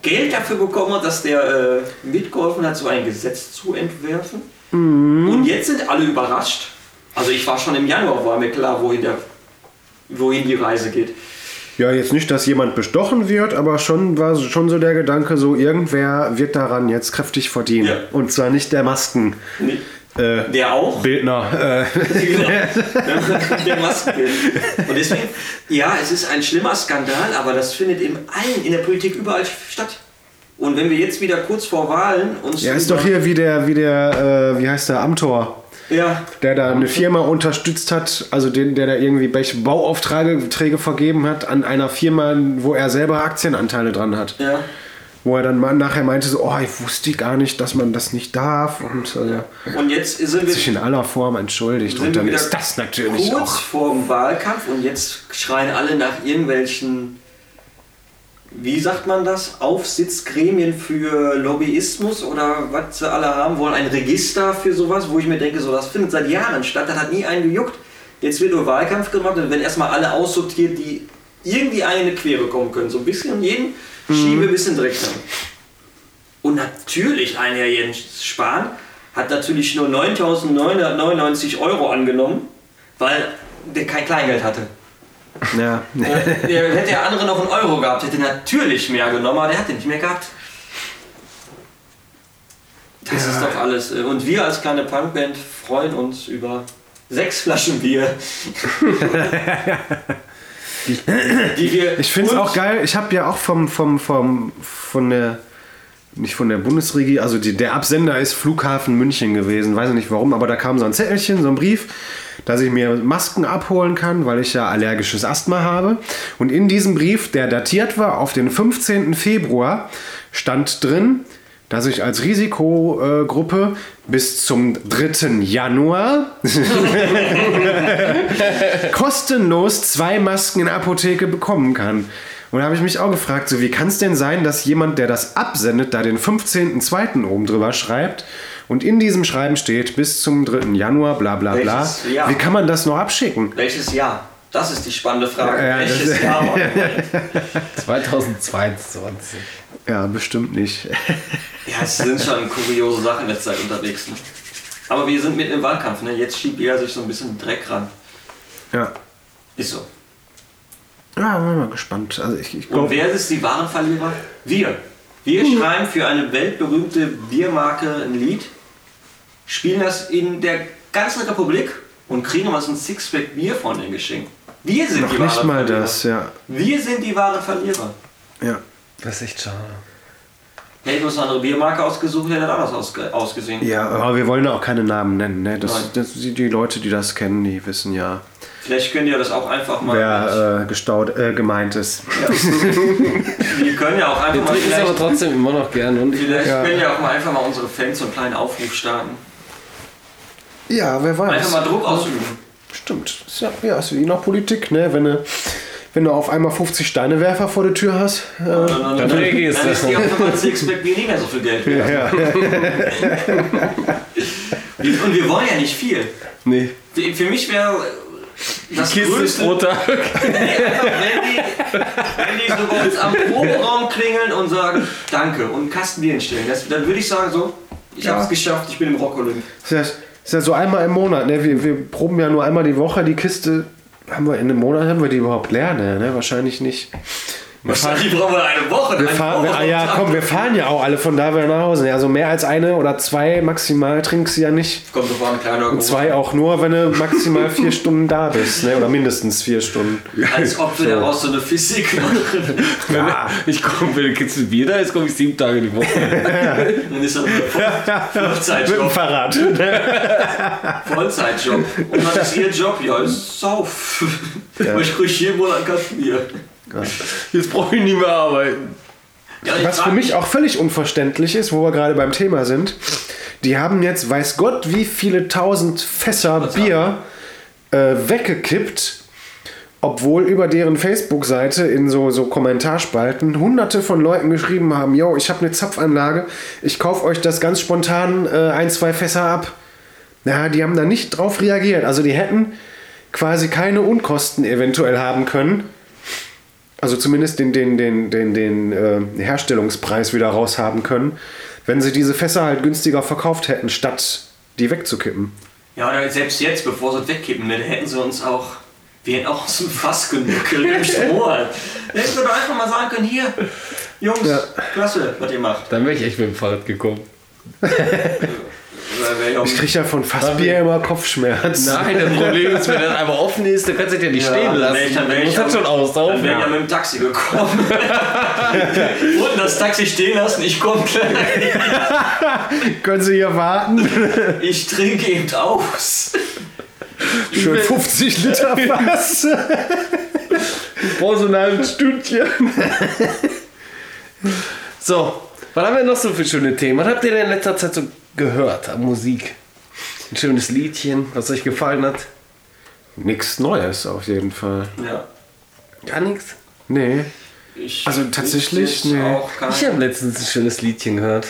Geld dafür bekommen hat, dass der äh, mitgeholfen hat, so ein Gesetz zu entwerfen. Und jetzt sind alle überrascht. Also ich war schon im Januar, war mir klar, wohin, der, wohin die Reise geht. Ja, jetzt nicht, dass jemand bestochen wird, aber schon war schon so der Gedanke, so irgendwer wird daran jetzt kräftig verdienen. Ja. Und zwar nicht der Maskenbildner. Nee. Äh, Der auch. Bildner, äh, Genau. [LAUGHS] der Maskenbild. Und deswegen, ja, es ist ein schlimmer Skandal, aber das findet in allen, in der Politik überall statt. Und wenn wir jetzt wieder kurz vor Wahlen uns. ja, ist doch hier wie der, wie der, äh, wie heißt der, Amtor, Ja, der da eine Firma unterstützt hat, also den, der da irgendwie welche Bauaufträge Träge vergeben hat an einer Firma, wo er selber Aktienanteile dran hat. ja. Wo er dann nachher meinte, so, oh, ich wusste gar nicht, dass man das nicht darf. Und äh, Und jetzt sind wir. sich in aller Form entschuldigt. Und dann ist das natürlich kurz auch. vor dem Wahlkampf und jetzt schreien alle nach irgendwelchen wie sagt man das, Aufsichtsgremien für Lobbyismus oder was sie alle haben wollen, ein Register für sowas, wo ich mir denke, so das findet seit Jahren statt, das hat nie einen gejuckt. Jetzt wird nur Wahlkampf gemacht und werden erstmal alle aussortiert, die irgendwie eine Quere kommen können. So ein bisschen jeden schiebe ein bisschen Dreck dran. Und natürlich, ein Herr Jens Spahn hat natürlich nur 9.999 Euro angenommen, weil der kein Kleingeld hatte. Ja. Der- hätte der andere noch einen Euro gehabt, hätte natürlich mehr genommen, aber der hat den nicht mehr gehabt. Das ist doch alles. Und wir als kleine Punkband freuen uns über sechs Flaschen Bier. [LAUGHS] die wir Ich finde es auch geil. Ich habe ja auch vom, vom, vom, von der, nicht von der Bundesregie, also die, der Absender ist Flughafen München gewesen. Weiß ich nicht warum, aber da kam so ein Zettelchen, so ein Brief, dass ich mir Masken abholen kann, weil ich ja allergisches Asthma habe. Und in diesem Brief, der datiert war auf den 15. Februar, stand drin, dass ich als Risikogruppe bis zum 3. Januar [LAUGHS] kostenlos zwei Masken in der Apotheke bekommen kann. Und da habe ich mich auch gefragt, so wie kann es denn sein, dass jemand, der das absendet, da den 15.02. oben drüber schreibt und in diesem Schreiben steht, bis zum 3. Januar, bla bla bla. Welches Jahr? Wie kann man das noch abschicken? Welches Jahr? Das ist die spannende Frage. Ja, ja, Welches Jahr? 2022. [LAUGHS] Ja, bestimmt nicht. Ja, es sind schon kuriose Sachen in letzter Zeit unterwegs. Ne? Aber wir sind mitten im Wahlkampf. Ne? Jetzt schiebt jeder sich so ein bisschen Dreck ran. Ja. Ist so. Ja, bin mal gespannt. Also ich, ich Und glaube, wer ist die wahren Verlierer? Wir. Wir schreiben für eine weltberühmte Biermarke ein Lied, spielen das in der ganzen Republik und kriegen uns ein Sixpack Bier von denen geschenkt. Wir sind noch die nicht wahren mal Verlierer. das, ja. Wir sind die wahren Verlierer. ja. Das ist echt schade. Hätten wir uns eine andere Biermarke ausgesucht, hätte das anders ausge ausgesehen. Ja, aber wir wollen auch keine Namen nennen. Ne? Nein. Das, das, die, die Leute, die das kennen, die wissen ja, Vielleicht könnt ihr das auch einfach mal. wer äh, gestaut, äh, gemeint ist. wir [LAUGHS] können ja auch einfach Wir mal trinken es aber vielleicht, trotzdem immer noch gern. Und ich, vielleicht Ja. können ja auch mal einfach mal unsere Fans so einen kleinen Aufruf starten. Ja, wer weiß. Einfach mal Druck ausüben. Stimmt. Ist ja, ja, ist wie in der Politik, ne? Wenn du, wenn du auf einmal 50 Steinewerfer vor der Tür hast. Äh, Dann, dann, Dann reagierst dann du. ist die auf einmal ein Sixpack nicht mehr so viel Geld wert. ja. Und wir wollen ja nicht viel. Nee. Für mich wäre das Kiste ist Größte, roter. [LAUGHS] wenn die, wenn die so bei uns am Proberaum klingeln und sagen, danke und einen Kasten Bier hinstellen, das, dann würde ich sagen so, ich Ja. habe es geschafft, ich bin im Rock-Olymp. Ist ja, ist ja so einmal im Monat, ne? Wir, wir proben ja nur einmal die Woche. Die Kiste haben wir in einem Monat, haben wir die überhaupt leer, ne? ne? Wahrscheinlich nicht. Wahrscheinlich brauchen wir eine Woche. Wir fahren, wir, ah, ja, komm, wir fahren ja auch alle von da wieder nach Hause. Also mehr als eine oder zwei maximal trinkst du ja nicht. Kommt doch mal ein kleiner Und zwei auch nur, wenn du maximal vier Stunden da bist, ne? Oder mindestens vier Stunden. Als ob wir daraus so eine Physik machen. [LAUGHS] Ja. Ich komme, wenn du ein Bier da ist, komme ich sieben Tage die Woche. [LAUGHS] Dann ist das ein Mit dem Vollzeitjob. Fahrrad. [LAUGHS] Vollzeitjob. Und was ist ihr Job? Ja, ist Sauf. Ich kriege jeden Monat einen Kasten Bier. Jetzt brauche ich nicht mehr arbeiten. Ja, Was für mich auch völlig unverständlich ist, wo wir gerade beim Thema sind, die haben jetzt, weiß Gott, wie viele tausend Fässer Was Bier äh, weggekippt, obwohl über deren Facebook-Seite in so, so Kommentarspalten hunderte von Leuten geschrieben haben, yo, ich habe eine Zapfanlage, ich kaufe euch das ganz spontan äh, ein, zwei Fässer ab. Ja, die haben da nicht drauf reagiert. Also die hätten quasi keine Unkosten eventuell haben können. Also zumindest den, den, den, den, den äh, Herstellungspreis wieder raushaben können, wenn sie diese Fässer halt günstiger verkauft hätten, statt die wegzukippen. Ja, oder selbst jetzt, bevor sie es wegkippen, ne, hätten sie uns auch, wir hätten auch so ein Fass genückelt im [LAUGHS] Strohhalm. Hätten sie doch einfach mal sagen können, hier, Jungs, Ja. klasse, was ihr macht. Dann wäre ich echt mit dem Fahrrad gekommen. [LAUGHS] Auch- Ich kriege ja von Fassbier immer Kopfschmerzen. Nein, das Problem ist, wenn das einfach offen ist, dann kannst du das ja nicht Ja, stehen dann lassen. ich- dann ich musst das schon Dann auslaufen. wäre ich ja mit dem Taxi gekommen. [LAUGHS] Unten das Taxi stehen lassen, ich komme gleich. [LAUGHS] Können Sie hier warten? Ich trinke eben aus. Schön 50 Liter Fass. Brauchst du ein halbes Stündchen. [LAUGHS] so, was haben wir noch so für schöne Themen? Was habt ihr denn in letzter Zeit so gehört an Musik? Ein schönes Liedchen, was euch gefallen hat? Nichts Neues auf jeden Fall. Ja. Gar nichts? Nee. Ich Also tatsächlich, nee. Ich habe letztens ein schönes Liedchen gehört.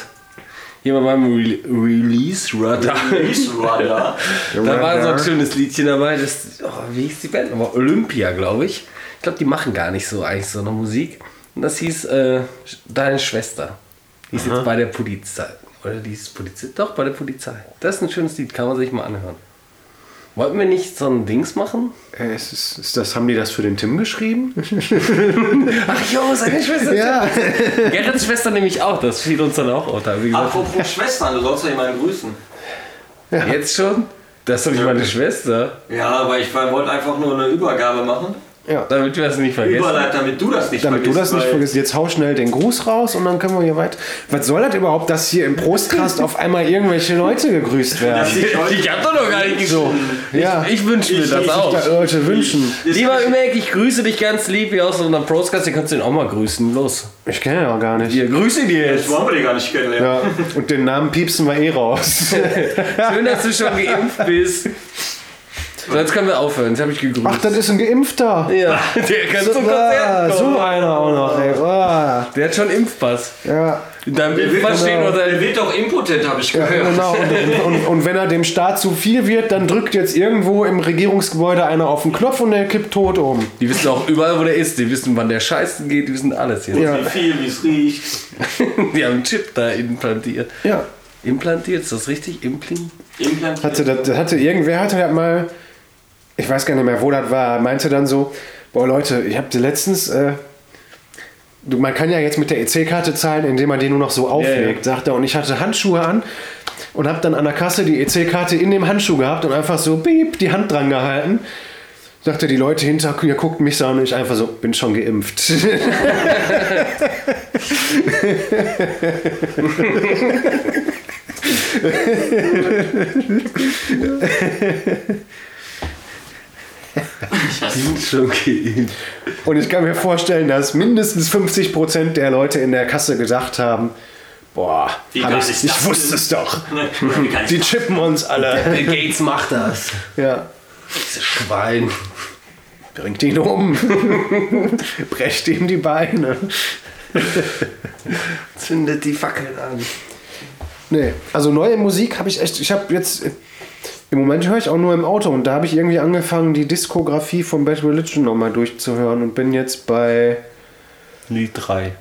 Hier bei meinem Re Release-Radar. Release Radar. [LAUGHS] Da war so ein schönes Liedchen dabei. Das, oh, wie hieß die Band? nochmal? Olympia, glaube ich. Ich glaube, die machen gar nicht so eigentlich so eine Musik. Und das hieß äh, Deine Schwester. Die ist jetzt bei der Polizei. Oder die ist Polizei? Doch, bei der Polizei. Das ist ein schönes Lied, kann man sich mal anhören. Wollten wir nicht so ein Dings machen? Äh, ist, ist, ist das, haben die das für den Tim geschrieben? [LAUGHS] Ach jo, seine Schwester. Ja. [LAUGHS] Gerrits Schwester nämlich auch, das fiel uns dann auch unter. Apropos Schwestern, du sollst ja jemanden grüßen. jetzt schon? Das ist doch nicht meine Schwester. Ja, aber ich wollte einfach nur eine Übergabe machen. Ja. Damit wir das nicht vergessen. Überleit, damit du das nicht Damit du vergisst. das nicht vergisst. Jetzt hau schnell den Gruß raus und dann können wir hier weiter. Was soll das überhaupt, dass hier im Prostcast auf einmal irgendwelche Leute gegrüßt [LAUGHS] werden? ich Ich hab doch noch gar nicht So, ja. Ich, ich wünsche mir Ich- das ich- auch. Da Leute wünschen. Lieber Ümek, ich grüße dich ganz lieb wie aus unserem Prostcast. Ihr kannst den auch mal grüßen. Los. Ich kenne ja auch gar nicht. Wir grüßen dir Das jetzt. wollen wir die gar nicht kennenlernen. Ja, und den Namen piepsen wir eh raus. [LAUGHS] Schön, dass du schon geimpft bist. [LAUGHS] So, jetzt können wir aufhören. Jetzt habe ich gegrüßt. Ach, das ist ein Geimpfter. ja, [LAUGHS] der kann zum Ah, Konzert so einer auch noch, ey. Der hat schon Impfpass. ja, deinem Der wird, noch der wird doch impotent, habe ich ja, gehört. genau. Und, und, und wenn er dem Staat zu viel wird, dann drückt jetzt irgendwo im Regierungsgebäude einer auf den Knopf und der kippt tot um. Die wissen auch überall, wo der ist. Die wissen, wann der scheißen geht. Die wissen alles jetzt. Ja. Wie viel, wie es riecht. [LAUGHS] Die haben einen Chip da implantiert. Ja. Implantiert, ist das richtig? Impling? Implantiert. Hatte, das, hatte irgendwer hatte mal, ich weiß gar nicht mehr, wo das war, meinte dann so, boah Leute, ich habe letztens, äh, man kann ja jetzt mit der EC-Karte zahlen, indem man die nur noch so auflegt, sagt er. Und ich hatte Handschuhe an und habe dann an der Kasse die EC-Karte in dem Handschuh gehabt und einfach so piep, die Hand dran gehalten. Sagte die Leute hinter mir, guckt mich so an und ich einfach so, bin schon geimpft. [LAUGHS] [LAUGHS] [LAUGHS] Die sind schon geimpft. Und ich kann mir vorstellen, dass mindestens 50% der Leute in der Kasse gedacht haben, boah, ich, ich das wusste es doch. Ich Die chippen uns alle. Bill Gates macht das. Ja. Dieses Schwein. Bringt ihn um. [LAUGHS] Brecht ihm die Beine. Zündet die Fackeln an. Nee, also neue Musik habe ich echt. Ich habe jetzt. Im Moment höre ich auch nur im Auto und da habe ich irgendwie angefangen, die Diskografie von Bad Religion nochmal durchzuhören und bin jetzt bei. Lied 3.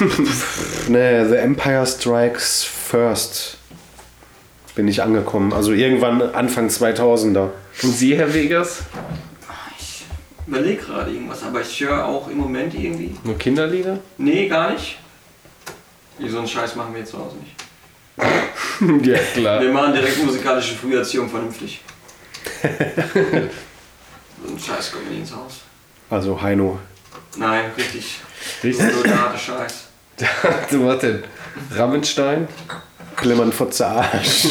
[LAUGHS] Nee, The Empire Strikes First. Bin ich angekommen. Also irgendwann Anfang 2000er. Und Sie, Herr Vegas? Ich überlege gerade irgendwas, aber ich höre auch im Moment irgendwie. Nur Kinderlieder? Nee, gar nicht. Wie so einen Scheiß machen wir jetzt zu Hause nicht. [LAUGHS] ja, klar. Wir machen direkt musikalische Früherziehung vernünftig. [LAUGHS] so ein Scheiß kommt nie ins Haus. Also Heino. Nein, richtig. Richtig. So der harte Scheiß. [LAUGHS] Du was denn? Rammenstein? Klimmern Fotze Arsch.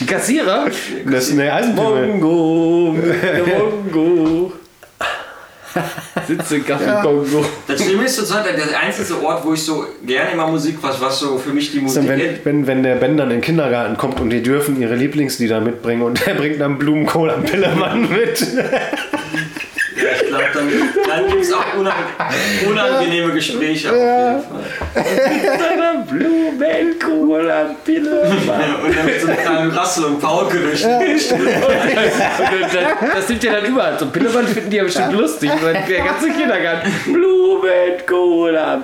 Die Kassierer? Das ist eine Eisenbahn. Mongo. Mongo. [LAUGHS] Sitzt im Kaffee Kongo. Das Schlimme ist zurzeit der einzige Ort, wo ich so gerne immer Musik, was, was so für mich die Musik Dann, wenn, wenn, wenn der Ben dann in den Kindergarten kommt und die dürfen ihre Lieblingslieder mitbringen und er bringt dann Blumenkohl am Pillemann mit. [LAUGHS] Ja, ich glaube, dann, dann gibt es auch unang unangenehme Gespräche. Auf jeden Fall. Seiner Blumenkohl am Pillemann. Ja, und dann mit so einem kleinen Rassel und die Stimme. [LAUGHS] das, das nimmt ja dann überall. So Pillemann finden die ja bestimmt lustig. Der ganze Kindergarten.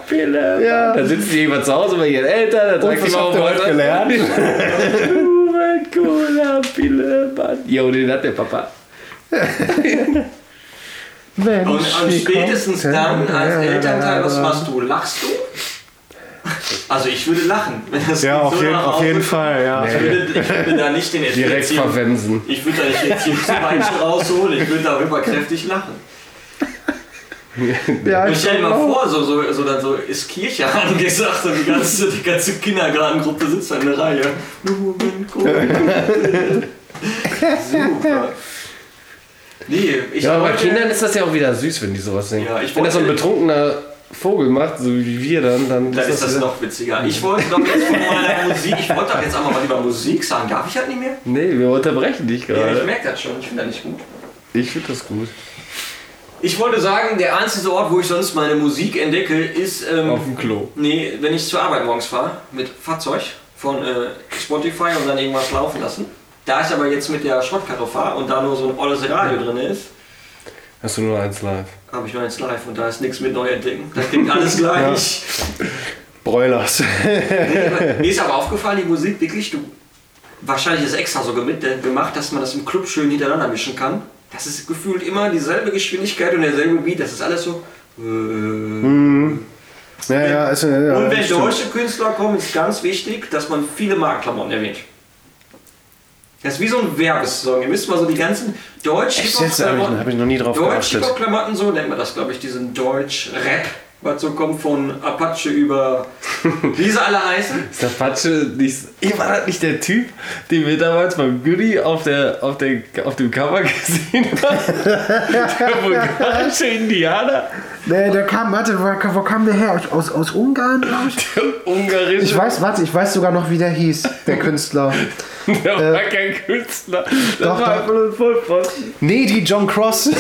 Pillemann. Ja. Dann sitzen die irgendwann zu Hause bei ihren Eltern. Dann sagt was die ihr heute gelernt? Blumenkohl am Pillemann. Jo, den hat der Papa. [LAUGHS] Mensch, Und, und spätestens dann denn als Elternteil, was machst du? Lachst du? Also ich würde lachen. Wenn das Ja, auf so jeden, auf jeden Fall, ja. Ich würde, ich würde da nicht den [LAUGHS] Direkt verwemsen. Ich würde da nicht jetzt hier zum Beispiel rausholen, ich würde da überkräftig [LAUGHS] lachen. [LAUGHS] ja ich stell dir mal vor, so, so, so, dann so ist Kirche angesagt und die ganze, die ganze Kindergartengruppe sitzt da in der Reihe. Super. Nee, ich Ja, aber bei Kindern ist das ja auch wieder süß, wenn die sowas singen. Ja, wenn das so ein betrunkener Vogel macht, so wie wir dann, dann Dann ist das wieder- noch witziger. Ich wollte doch jetzt von meiner [LAUGHS] Musik, ich wollte doch jetzt einmal was über Musik sagen. Darf ich halt nicht mehr? Nee, wir unterbrechen dich Ja, ich gerade. merke das schon, ich finde das nicht gut. Ich finde das gut. Ich wollte sagen, der einzige Ort, wo ich sonst meine Musik entdecke, ist. Ähm, Auf dem Klo. Nee, wenn ich zur Arbeit morgens fahre mit Fahrzeug von äh, Spotify und dann irgendwas laufen lassen. Da ich aber jetzt mit der Schrottkarre fahre und da nur so ein olles Radio drin ist, Hast du nur eins live? habe ich noch eins live und da ist nichts mit neu entdecken. Da klingt alles gleich. Broilers. Nee, [LAUGHS] Mir ist aber aufgefallen, die Musik wirklich, du, wahrscheinlich ist extra so gemacht, dass man das im Club schön hintereinander mischen kann. Das ist gefühlt immer dieselbe Geschwindigkeit und derselbe Beat. Das ist alles so. Äh, Ja, ja, ist, ja, ja und wenn deutsche Künstler kommen, ist ganz wichtig, dass man viele Markenklamotten erwähnt. Das ist wie so ein Werbesong. Ihr müsst mal so die ganzen deutsch Echt jetzt? Habe ich, hab ich noch nie drauf Deutsch geachtet. Hip-Hop-Klamotten, so nennt man das, glaube ich, diesen Deutsch-Rap, was so kommt von Apache über. [LAUGHS] wie sie alle heißen. Ist der Patsche nicht. Ey, war das nicht der Typ, den wir damals beim Goodie auf, der, auf, der, auf dem Cover [LAUGHS] gesehen haben? der bulgarische Indianer? Nee, der kam, warte, wo, wo kam der her? Aus, aus Ungarn, glaube ich? Der ungarische. Ich weiß, warte, ich weiß sogar noch, wie der hieß, der Künstler. [LAUGHS] Der war kein Künstler. Das Äh, doch, war einfach nur ein Vollpfosten. Nee, die John Cross.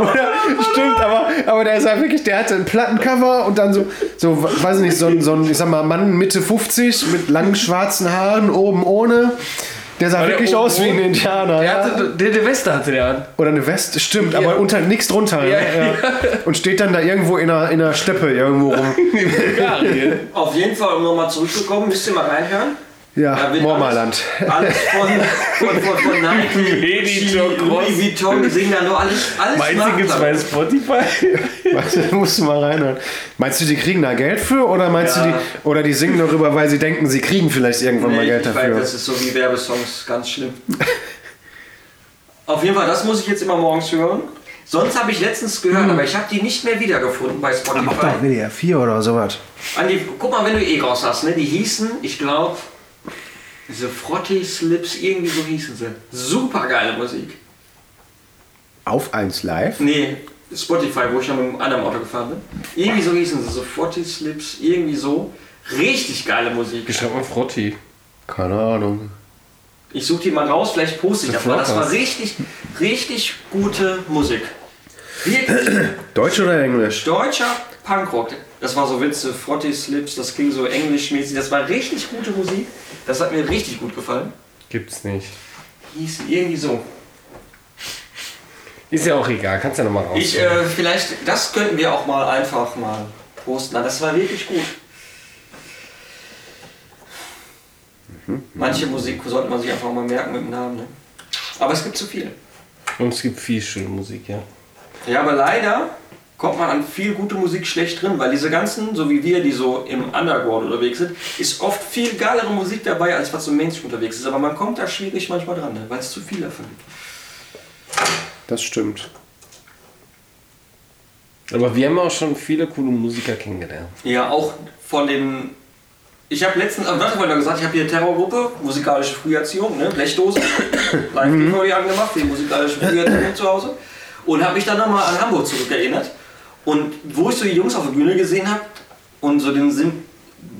Oder, [LAUGHS] stimmt, aber, aber der ist ja wirklich, der hatte ein Plattencover und dann so, so weiß ich nicht, so ein, so ein, ich sag mal, Mann Mitte 50 mit langen schwarzen Haaren, oben ohne. Der sah der wirklich aus wie ein? Indianer. Der, Ja. hatte, der, der Weste hatte der an. Oder eine Weste, stimmt, aber unter nichts drunter. Ja, ja. [LAUGHS] Und steht dann da irgendwo in einer, in einer Steppe irgendwo rum. [LAUGHS] Auf jeden Fall, um nochmal zurückzukommen, müsst ihr mal reinhören. Ja, Mormaland. Alles, alles von, von, von, von [LAUGHS] Nike, Cross. Louis Vuitton, die singen da nur alles, alles Meinst du, gibt's bei Spotify? [LAUGHS] Weißt du, musst du mal reinhören. Meinst du, die kriegen da Geld für oder meinst Ja. du die oder die singen darüber, weil sie denken, sie kriegen vielleicht irgendwann mal Nee, Geld ich weiß, dafür? das ist so wie Werbesongs, ganz schlimm. Auf jeden Fall, das muss ich jetzt immer morgens hören. Sonst habe ich letztens gehört, aber ich habe die nicht mehr wiedergefunden bei Spotify. Mach doch WDR 4 oder sowas. Andi, guck mal, wenn du eh raus hast, ne? Die hießen, ich glaube, diese Frotty Slips, irgendwie so hießen sie. Super geile Musik. Auf 1 live? Nee, Spotify, wo ich ja mit einem anderen Auto gefahren bin. Irgendwie so hießen sie, so Frotty Slips, irgendwie so. Richtig geile Musik. Ich schreib mal Frotti. Keine Ahnung. Ich suche die mal raus, vielleicht poste ich das mal. Das war richtig, richtig gute Musik. Wirklich Deutsch oder Englisch? deutscher Punkrock. Das war so Witze, Frotty Slips, das klingt so englischmäßig. Das war richtig gute Musik. Das hat mir richtig gut gefallen. Gibt's nicht. Hieß irgendwie so. Ist ja auch egal, kannst ja nochmal raus. Ich, äh, vielleicht, das könnten wir auch mal einfach mal posten. Na, Das war wirklich gut. Manche Musik sollte man sich einfach mal merken mit dem Namen. Ne? Aber es gibt zu viel. Und es gibt viel schöne Musik, ja. Ja, aber leider kommt man an viel gute Musik schlecht drin, weil diese ganzen, so wie wir, die so im Underground unterwegs sind, ist oft viel geilere Musik dabei, als was so Mainstream unterwegs ist. Aber man kommt da schwierig manchmal dran, ne? weil es zu viel davon gibt. Das stimmt. Aber wir haben auch schon viele coole Musiker kennengelernt. Ja, auch von den. Ich habe letztens, am Donnerstag mal gesagt, ich habe hier eine Terrorgruppe, musikalische Früherziehung, ne? Blechdosen, [LAUGHS] live mhm. angemacht für die musikalische Früherziehung zu Hause. Und habe mich dann nochmal an Hamburg zurückerinnert. Und wo ich so die Jungs auf der Bühne gesehen habe und so den Sym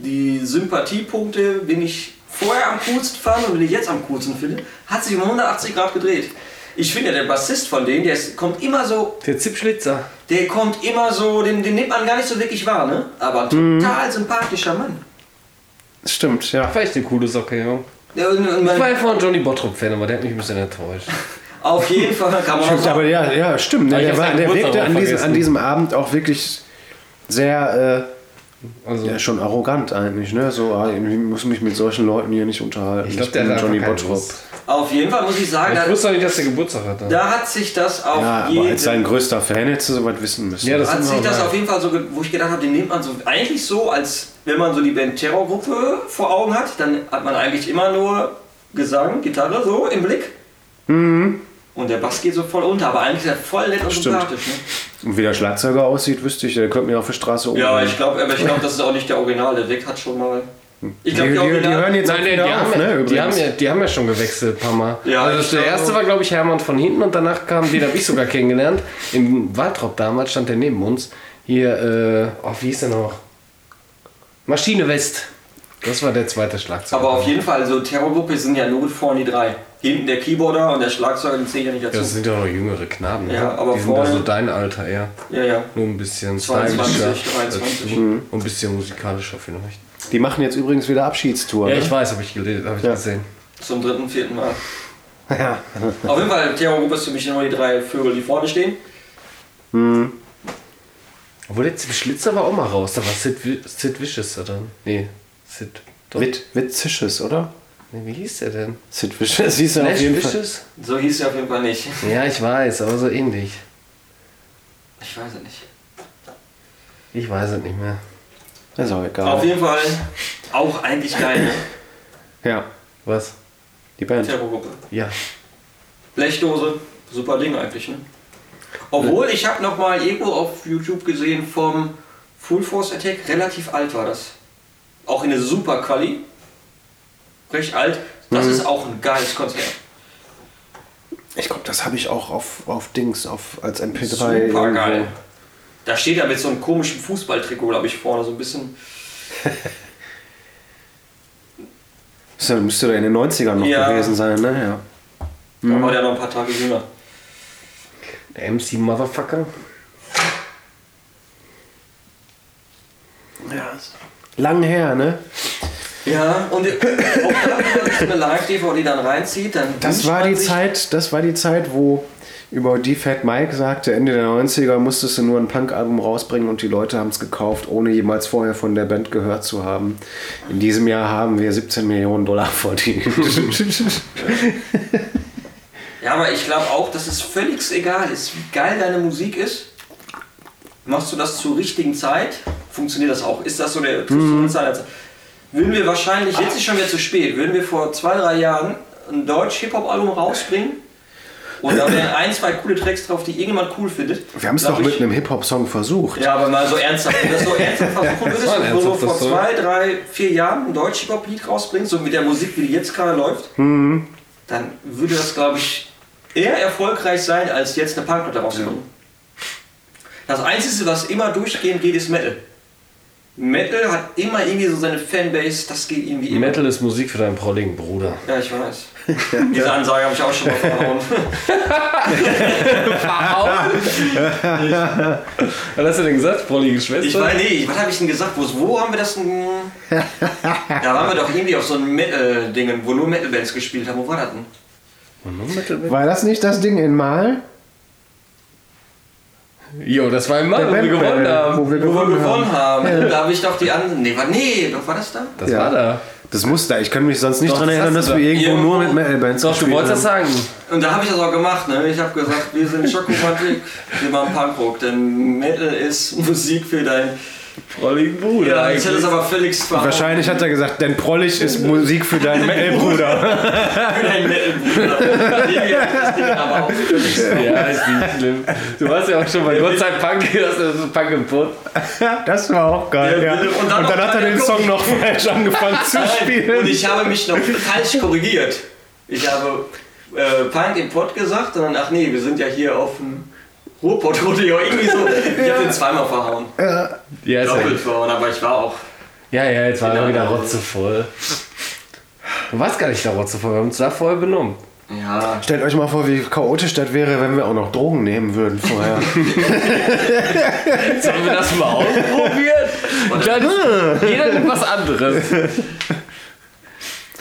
die Sympathiepunkte, wen ich vorher am coolsten fand und wen ich jetzt am coolsten finde, hat sich um 180 Grad gedreht. Ich finde, der Bassist von denen, der ist, kommt immer so Der Zipschlitzer. der kommt immer so, den, den nimmt man gar nicht so wirklich wahr, ne? Aber ein total sympathischer Mann. Stimmt, ja. War echt eine coole Socke, ja. Ja, und, und Ich war ja vorhin Johnny Bottrop-Fan, aber der hat mich ein bisschen enttäuscht. [LAUGHS] auf jeden Fall kann man auch Stimmt, aber ja, ja, stimmt. Aber ich Der, war, der wirkte an diesem, vergessen. an diesem Abend auch wirklich sehr, Also, äh, ja, schon arrogant eigentlich, ne? So, ah, ich muss mich mit solchen Leuten hier nicht unterhalten. ich glaube, der bin hat Johnny Bottrop. Auf jeden Fall muss ich sagen, Ich wusste nicht, dass der Geburtstag hatte. da hat sich das auf Ja, aber jeden als sein größter Fan hättest du sowas wissen müssen. Ja, das hat sich das wahr. auf jeden Fall so, wo ich gedacht habe, den nimmt man so eigentlich so, als wenn man so die Band Terrorgruppe vor Augen hat, dann hat man eigentlich immer nur Gesang, Gitarre so im Blick. Und der Bass geht so voll unter, aber eigentlich ist er voll nett und Stimmt. sympathisch. Ne? Und wie der Schlagzeuger aussieht, wüsste ich, der könnte mir auf der Straße Ja, ich glaube, aber ich glaube, das ist auch nicht der Original. Der Weg hat schon mal. Ich Die, glaube, die, der die Original. hören jetzt Nein, die, auf, haben, ne? ja, die, haben ja, die haben ja schon gewechselt ein paar Mal. Ja, also der glaube- erste war, glaube ich, Hermann von hinten und danach kam, den habe ich sogar kennengelernt. Im Waltrop damals stand der neben uns. Hier, äh, oh, wie hieß der noch? Maschine West. Das war der zweite Schlagzeug. Aber auf jeden Fall, so Terrorgruppe sind ja nur vorne die drei. Hinten der Keyboarder und der Schlagzeuger, den zähle ich ja nicht Ja, das dazu. sind ja noch jüngere Knaben. ne? Ja, aber Die sind vorne- ja so dein Alter eher. Ja, ja. Nur ein bisschen 22, stylischer. 23. als du. Und ein bisschen musikalischer vielleicht. Die machen jetzt übrigens wieder Abschiedstour. Ja, ne? ich weiß, habe ich, gele- hab ich Ja. gesehen. Zum dritten, vierten Mal. [LAUGHS] Ja. Auf jeden Fall, Terrorgruppe ist für mich nur die drei Vögel, die vorne stehen. Obwohl jetzt der Schlitzer war auch mal raus. Da war Sid, Sid Vicious da drin. Nee, Sid. Doch. Wit, Witzisches, oder? Nee, wie hieß der denn? Sid Vicious hieß er auf jeden Fall. Vicious? So hieß er auf jeden Fall nicht. Ja, ich weiß, aber so ähnlich. Ich weiß es nicht. Ich weiß es nicht mehr. Ist auch egal. Auf jeden Fall auch eigentlich geil, ne? Ja, Was? die Band. Terrorgruppe. Ja. Blechdose, super Ding eigentlich, ne? Obwohl, ich habe noch mal irgendwo auf YouTube gesehen vom Full Force Attack, relativ alt war das. Auch in der super Quali. Recht alt. Das ist auch ein geiles Konzert. Ich glaube, das habe ich auch auf, auf Dings, auf, als MP3. Super irgendwo. geil. Da steht er mit so einem komischen Fußballtrikot, glaube ich, vorne, so ein bisschen. [LAUGHS] Das müsste da in den 90ern noch Ja. gewesen sein, ne? Ja. Da war der noch ein paar Tage jünger. Der MC Motherfucker. ja. Lang her, ne? Ja, und auch da, eine Live-DVD dann reinzieht, dann. Das war die Zeit, das war die Zeit, wo über die Fat Mike sagte, Ende der 90er musstest du nur ein Punk-Album rausbringen und die Leute haben es gekauft, ohne jemals vorher von der Band gehört zu haben. In diesem Jahr haben wir 17 Millionen Dollar verdient. [LAUGHS] Ja, aber ich glaube auch, dass es völlig egal ist, wie geil deine Musik ist. Machst du das zur richtigen Zeit? Funktioniert das auch? Ist das so der Mhm. Zeit? Würden wir wahrscheinlich, jetzt ist schon wieder zu spät, würden wir vor zwei, drei Jahren ein Deutsch-Hip-Hop-Album rausbringen und da wären [CLEARS THROAT] ein, zwei coole Tracks drauf, die irgendjemand cool findet. Wir haben es doch mit ich- einem Hip-Hop-Song versucht. Ja, aber mal so ernsthaft, wenn du das so ernsthaft [LAUGHS] versuchen würdest, du ernsthafter vor zwei, drei, vier Jahren ein Deutsch-Hip-Hop-Lied rausbringst, so mit der Musik, wie die jetzt gerade läuft, Mhm. dann würde das, glaube ich, eher erfolgreich sein, als jetzt eine Punkplatte rauskommen. Das Einzige, was immer durchgehend geht, ist Metal. Metal hat immer irgendwie so seine Fanbase, das geht irgendwie immer. Metal ist Musik für deinen prolligen Bruder. Ja, ich weiß. [LAUGHS] Diese Ansage habe ich auch schon mal [LAUGHS] verhauen. Was hast du denn gesagt, prollige Schwester? Ich weiß nicht, was habe ich denn gesagt? Wo, wo haben wir das denn? [LAUGHS] Da waren wir doch irgendwie auf so einem Metal-Dingen, wo nur Metal-Bands gespielt haben. Wo war das denn? War das nicht das Ding in Mal? Jo, das war im Mann, wo wir gewonnen äh, haben. Wo wir Wo wir gewonnen haben. haben. Da habe ich doch die anderen. Nee, war, nee, doch war das da? Das Ja. war da. Das muss da. Ich kann mich sonst nicht Doch, das erinnern, dass du wir da. irgendwo Irgendwo- nur mit Metal-Bands Doch, du wolltest das haben. sagen. Und da habe ich das auch gemacht. Ne? Ich habe gesagt, wir sind Schokomatik, wir machen Punkrock. Denn Metal ist Musik für dein. Prolligen Bruder. Ja, ich hätte es aber völlig verhauen. Wahrscheinlich hat er gesagt, denn Prollig ist Musik für deinen Metal-Bruder. für dein Metal-Bruder. Irgendwie [LAUGHS] hab ich das Ding aber auch völlig Ja, ist nicht schlimm. Du warst ja auch schon bei Gott sei Punk, [LAUGHS] das ist Punk im Pott. Das war auch geil, Ja, ja. und Und dann dann, noch hat er den gucken. Song noch falsch angefangen zu spielen. Und ich habe mich noch falsch korrigiert. Ich habe äh, Punk im Pott gesagt und dann, ach nee, wir sind ja hier auf dem Ruhrpott-Rodeo. Irgendwie so. Ich habe den zweimal verhauen. Ja, ist Doppelt ja, verhauen, aber ich war auch. ja, ja, jetzt war er Genau. wieder rotzevoll. Du warst gar nicht da rotzevoll, wir haben uns da vorher benommen. Ja. Stellt euch mal vor, wie chaotisch das wäre, wenn wir auch noch Drogen nehmen würden vorher. [LAUGHS] Sollen wir das mal ausprobieren? Und dann jeder nimmt was anderes.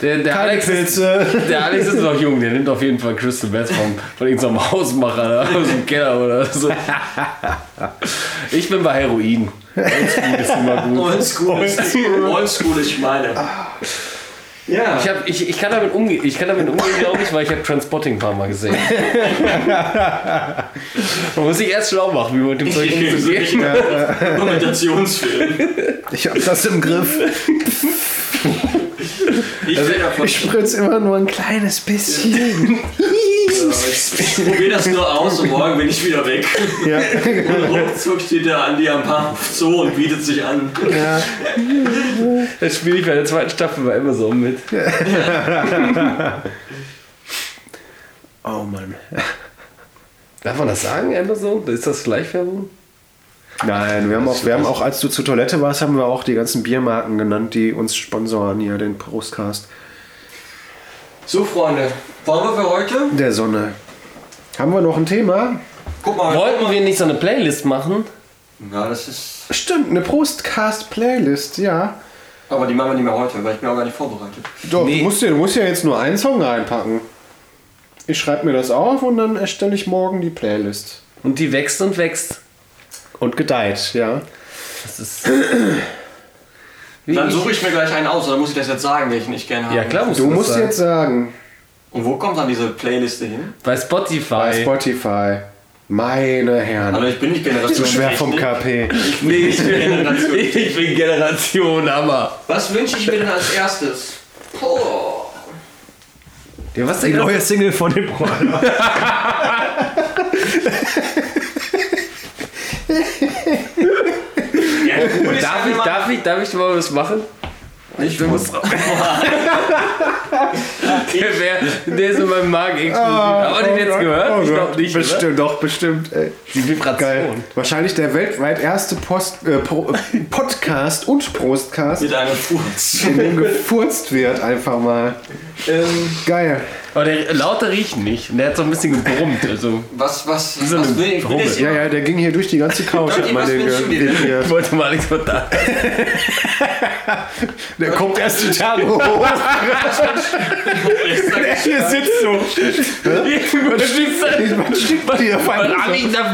Der, der, Keine Alex ist, Pilze. der Alex ist noch jung, der nimmt auf jeden Fall Crystal Meth vom, von irgendeinem Hausmacher aus dem Keller oder so. Ich bin bei Heroin. Oldschool ist immer gut. Oldschool ist, Oldschool ist meine. Ja. Ich, hab, ich, ich, kann damit umgehen, ich kann damit umgehen, glaube ich, weil ich habe Transpotting ein paar Mal gesehen. Man muss sich erst schlau machen, wie man mit dem Zeug umzugehen. Dokumentationsfilm. Ich hab das im Griff. [LAUGHS] Ich davon. Ich spritz immer nur ein kleines bisschen. [LAUGHS] Ich probiere das nur aus und morgen bin ich wieder weg. Ja. Und ruckzuck steht der Andi am Bahnhof Zoo und bietet sich an. Ja. Das spiele ich bei der zweiten Staffel bei Amazon mit. Oh Mann. Darf man das sagen, Amazon? Ist das Schleichwerbung? Nein, wir haben, auch, wir haben auch, als du zur Toilette warst, haben wir auch die ganzen Biermarken genannt, die uns sponsoren hier, den Prostcast So, Freunde, wollen wir für heute? der Sonne. Haben wir noch ein Thema? Guck mal. Wollten wir nicht so eine Playlist machen? Ja, das ist. Stimmt, eine Prostcast-Playlist, ja. Aber die machen wir nicht mehr heute, weil ich bin auch gar nicht vorbereitet. Doch, Nee. du, musst ja, du musst ja jetzt nur einen Song reinpacken. Ich schreibe mir das auf und dann erstelle ich morgen die Playlist. Und die wächst und wächst. Und gedeiht, ja. Das ist. [CLEARS THROAT] Wie Dann suche ich mir gleich einen aus, oder muss ich das jetzt sagen, welchen ich gerne habe? Ja, klar, musst Du du musst sagen. jetzt sagen, Und wo kommt dann diese Playliste hin? Bei Spotify. bei Spotify. Meine Herren. Also ich bin nicht Generation Zu schwer vom. KP. Nee, [LAUGHS] ich bin, Generation. [LAUGHS] ich bin Generation Hammer. Was wünsche ich mir denn als erstes? Boah. Ja, was Die denn neue Single von dem Brother. [LAUGHS] Ja, gut, ist Darf ich, darf ich, ich mal was machen? Ich Du musst [LAUGHS] [LAUGHS] der, wär, der ist in meinem Magen explodiert. Aber den jetzt gehört? ich glaube nicht, oder? Bestimmt, doch, bestimmt. Ey. Die Vibration. Geil. Wahrscheinlich der weltweit erste Post, äh, Pro, Podcast und Prostcast, mit einem Furz. in dem gefurzt wird, einfach mal. Ähm, Geil. Aber der Laute riecht nicht. Und der hat so ein bisschen gebrummt. Also, Was, was, so was will ich? Will jetzt Ja, ja, der ging hier durch die ganze Couch. Leute, hier. ich wollte mal nichts von da. [LAUGHS] Der kommt erst die Tage hoch. Hier sitzt so. Man schiebt dir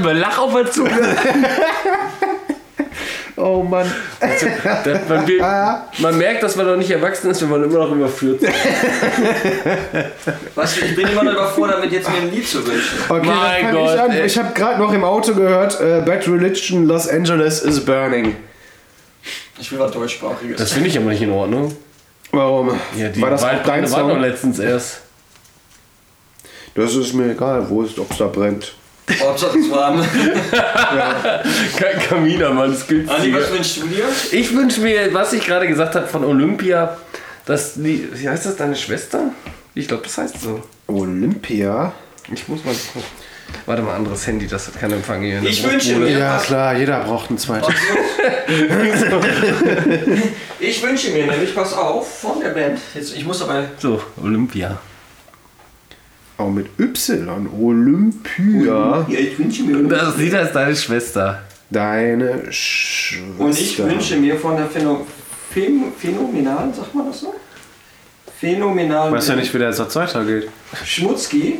Man Lach auf der Zunge. [LAUGHS] Oh Mann. Das- Man, will, [LAUGHS] man merkt, dass man noch nicht erwachsen ist, wenn man immer noch überführt. [LAUGHS] Was, ich bin immer noch überfordert, mit jetzt mir ein Lied zu wünschen. Okay, Mein Gott, ich an. ey. Ich habe gerade noch im Auto gehört, äh, Bad Religion Los Angeles is burning. Ich will was deutschsprachiges. Das finde ich aber nicht in Ordnung. Warum? Ja, die War das auch dein Song? letztens erst. Das ist mir egal, wo es, ob es da brennt. Hauptsache es warm. [LAUGHS] Kein Kaminer, das gilt. Andi, was wünschst du dir? Ich wünsche mir, was ich gerade gesagt habe von Olympia, dass die. Wie heißt das, deine Schwester? Ich glaube, das heißt so. Olympia? Ich muss mal gucken. Warte mal, anderes Handy, das hat keinen Empfang hier. Ich wünsche mir- Ja, klar, jeder braucht ein zweites. [LAUGHS] Ich wünsche mir nämlich, pass auf, von der Band. Jetzt, ich muss aber. So, Olympia. Auch mit Y. Olympia. Ja, ich wünsche mir. Das Lied heißt deine Schwester. Deine Schwester. Und ich wünsche mir von der Phäno Phän Phänomenalen, sagt man das so? Phänomenalen. Weiß ja nicht, wie der Satz weitergeht. Schmutzki.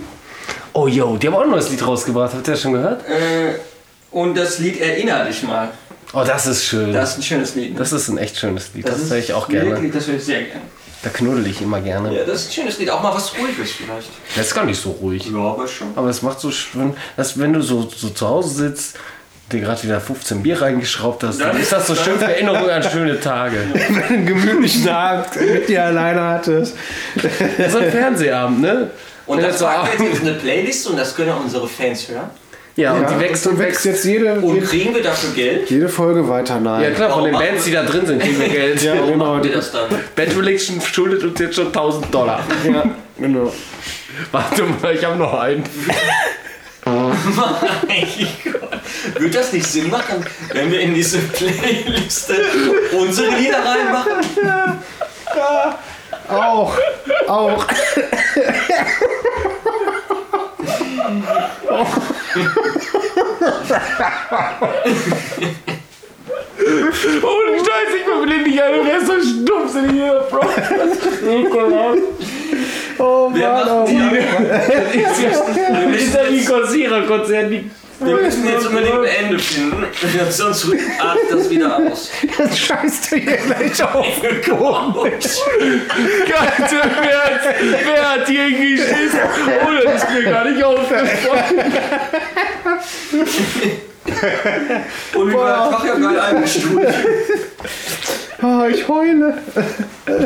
Oh, yo, die haben auch ein neues Lied rausgebracht. Habt ihr das schon gehört? Äh, und das Lied Erinner dich mal. Oh, das ist schön. Das ist ein schönes Lied. ne? Das ist ein echt schönes Lied. Das, ist höre ich auch gerne. Wirklich, das höre ich sehr gerne. Da knuddel ich immer gerne. Ja, das ist ein schönes Lied. Auch mal was Ruhiges vielleicht. Das ist gar nicht so ruhig. Ja, aber schon. Aber es macht so schön, dass wenn du so, so zu Hause sitzt, dir gerade wieder 15 Bier reingeschraubt hast, dann ist das so schön für Erinnerung an schöne Tage. [LAUGHS] einen gemütlichen Abend mit dir alleine hattest. So ein Fernsehabend, ne? Und Wenn das abends- jetzt in eine Playlist und das können auch unsere Fans hören. Ja, und Ja, die wächst und und wächst jetzt jede, Und jede, kriegen wir dafür Geld? jede Folge weiter. Nein. Ja klar, von den Bands, die da drin sind, kriegen wir Geld. Ja, Warum genau. Die, das dann? Bad Religion schuldet uns jetzt schon 1000 Dollar. ja, genau. Warte mal, ich habe noch einen. Mein Gott. Wird das nicht Sinn machen, wenn wir in diese Playliste unsere Lieder reinmachen? Auch, auch. [LAUGHS] Ohne Scheiß, ich bin blind nicht ein, der ist so stumpf in hier, Bro. Oh Mann, oh macht die? Mann. Das ist ja wie Concealer-Konzert. die- Wir müssen jetzt unbedingt ein Ende finden, sonst artet das wieder aus. Jetzt scheißt du hier gleich auf. Gott, wer hat, wer hat hier geschissen? Oh, das ist mir gar nicht aufgefallen. Und wir haben ja geil eingestuhlt. Oh, ich heule. Das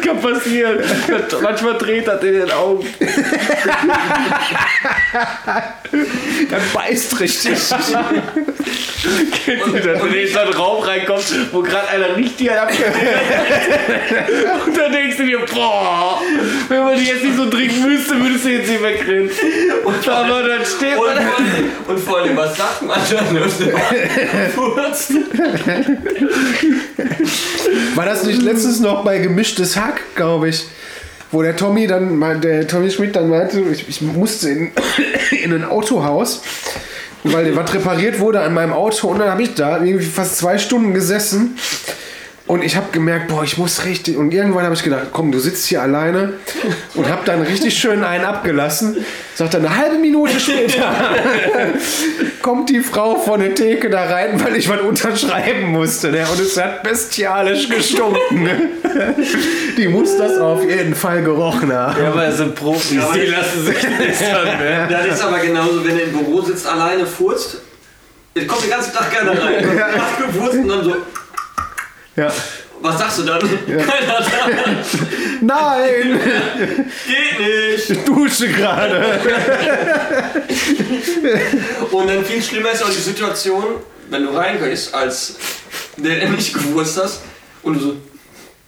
kann passieren. Manchmal dreht das in den Augen. Er beißt richtig. Kennt ihr das, wenn ihr in so einen Raum reinkommt, wo gerade einer richtig hat Und dann denkst du dir, boah, wenn man die jetzt nicht so trinken müsste, würdest du jetzt nicht wegrennen. Aber dann steht Und man vor, allem, und vor allem, was sagt man dann? [LAUGHS] Furzt. [LAUGHS] War das nicht letztens noch bei Gemischtes Hack, glaube ich? Wo der Tommy dann, der Tommy Schmidt dann meinte, ich, ich musste in, [COUGHS] in ein Autohaus, weil was repariert wurde an meinem Auto und dann habe ich da irgendwie fast zwei Stunden gesessen und ich habe gemerkt, boah, ich muss richtig und irgendwann habe ich gedacht, komm, du sitzt hier alleine und habe dann richtig schön einen abgelassen. Sagt dann eine halbe Minute später [LAUGHS] kommt die Frau von der Theke da rein, weil ich was unterschreiben musste. Ne? Und es hat bestialisch gestunken. Ne? Die muss das auf jeden Fall gerochen haben. Ja, aber es sind Profis, Ja, die lassen sich nicht [LAUGHS] an, ne? Das ist aber genauso, wenn du im Büro sitzt, alleine furzt. Ich komme den ganzen Tag gerne rein. Ja. gefurzt und dann so, Ja. was sagst du dann? [LAUGHS] Keiner da. Nein, Geht nicht. ich dusche gerade. Und dann viel schlimmer ist auch die Situation, wenn du reingehst, als der, der nicht gewusst hast und du so,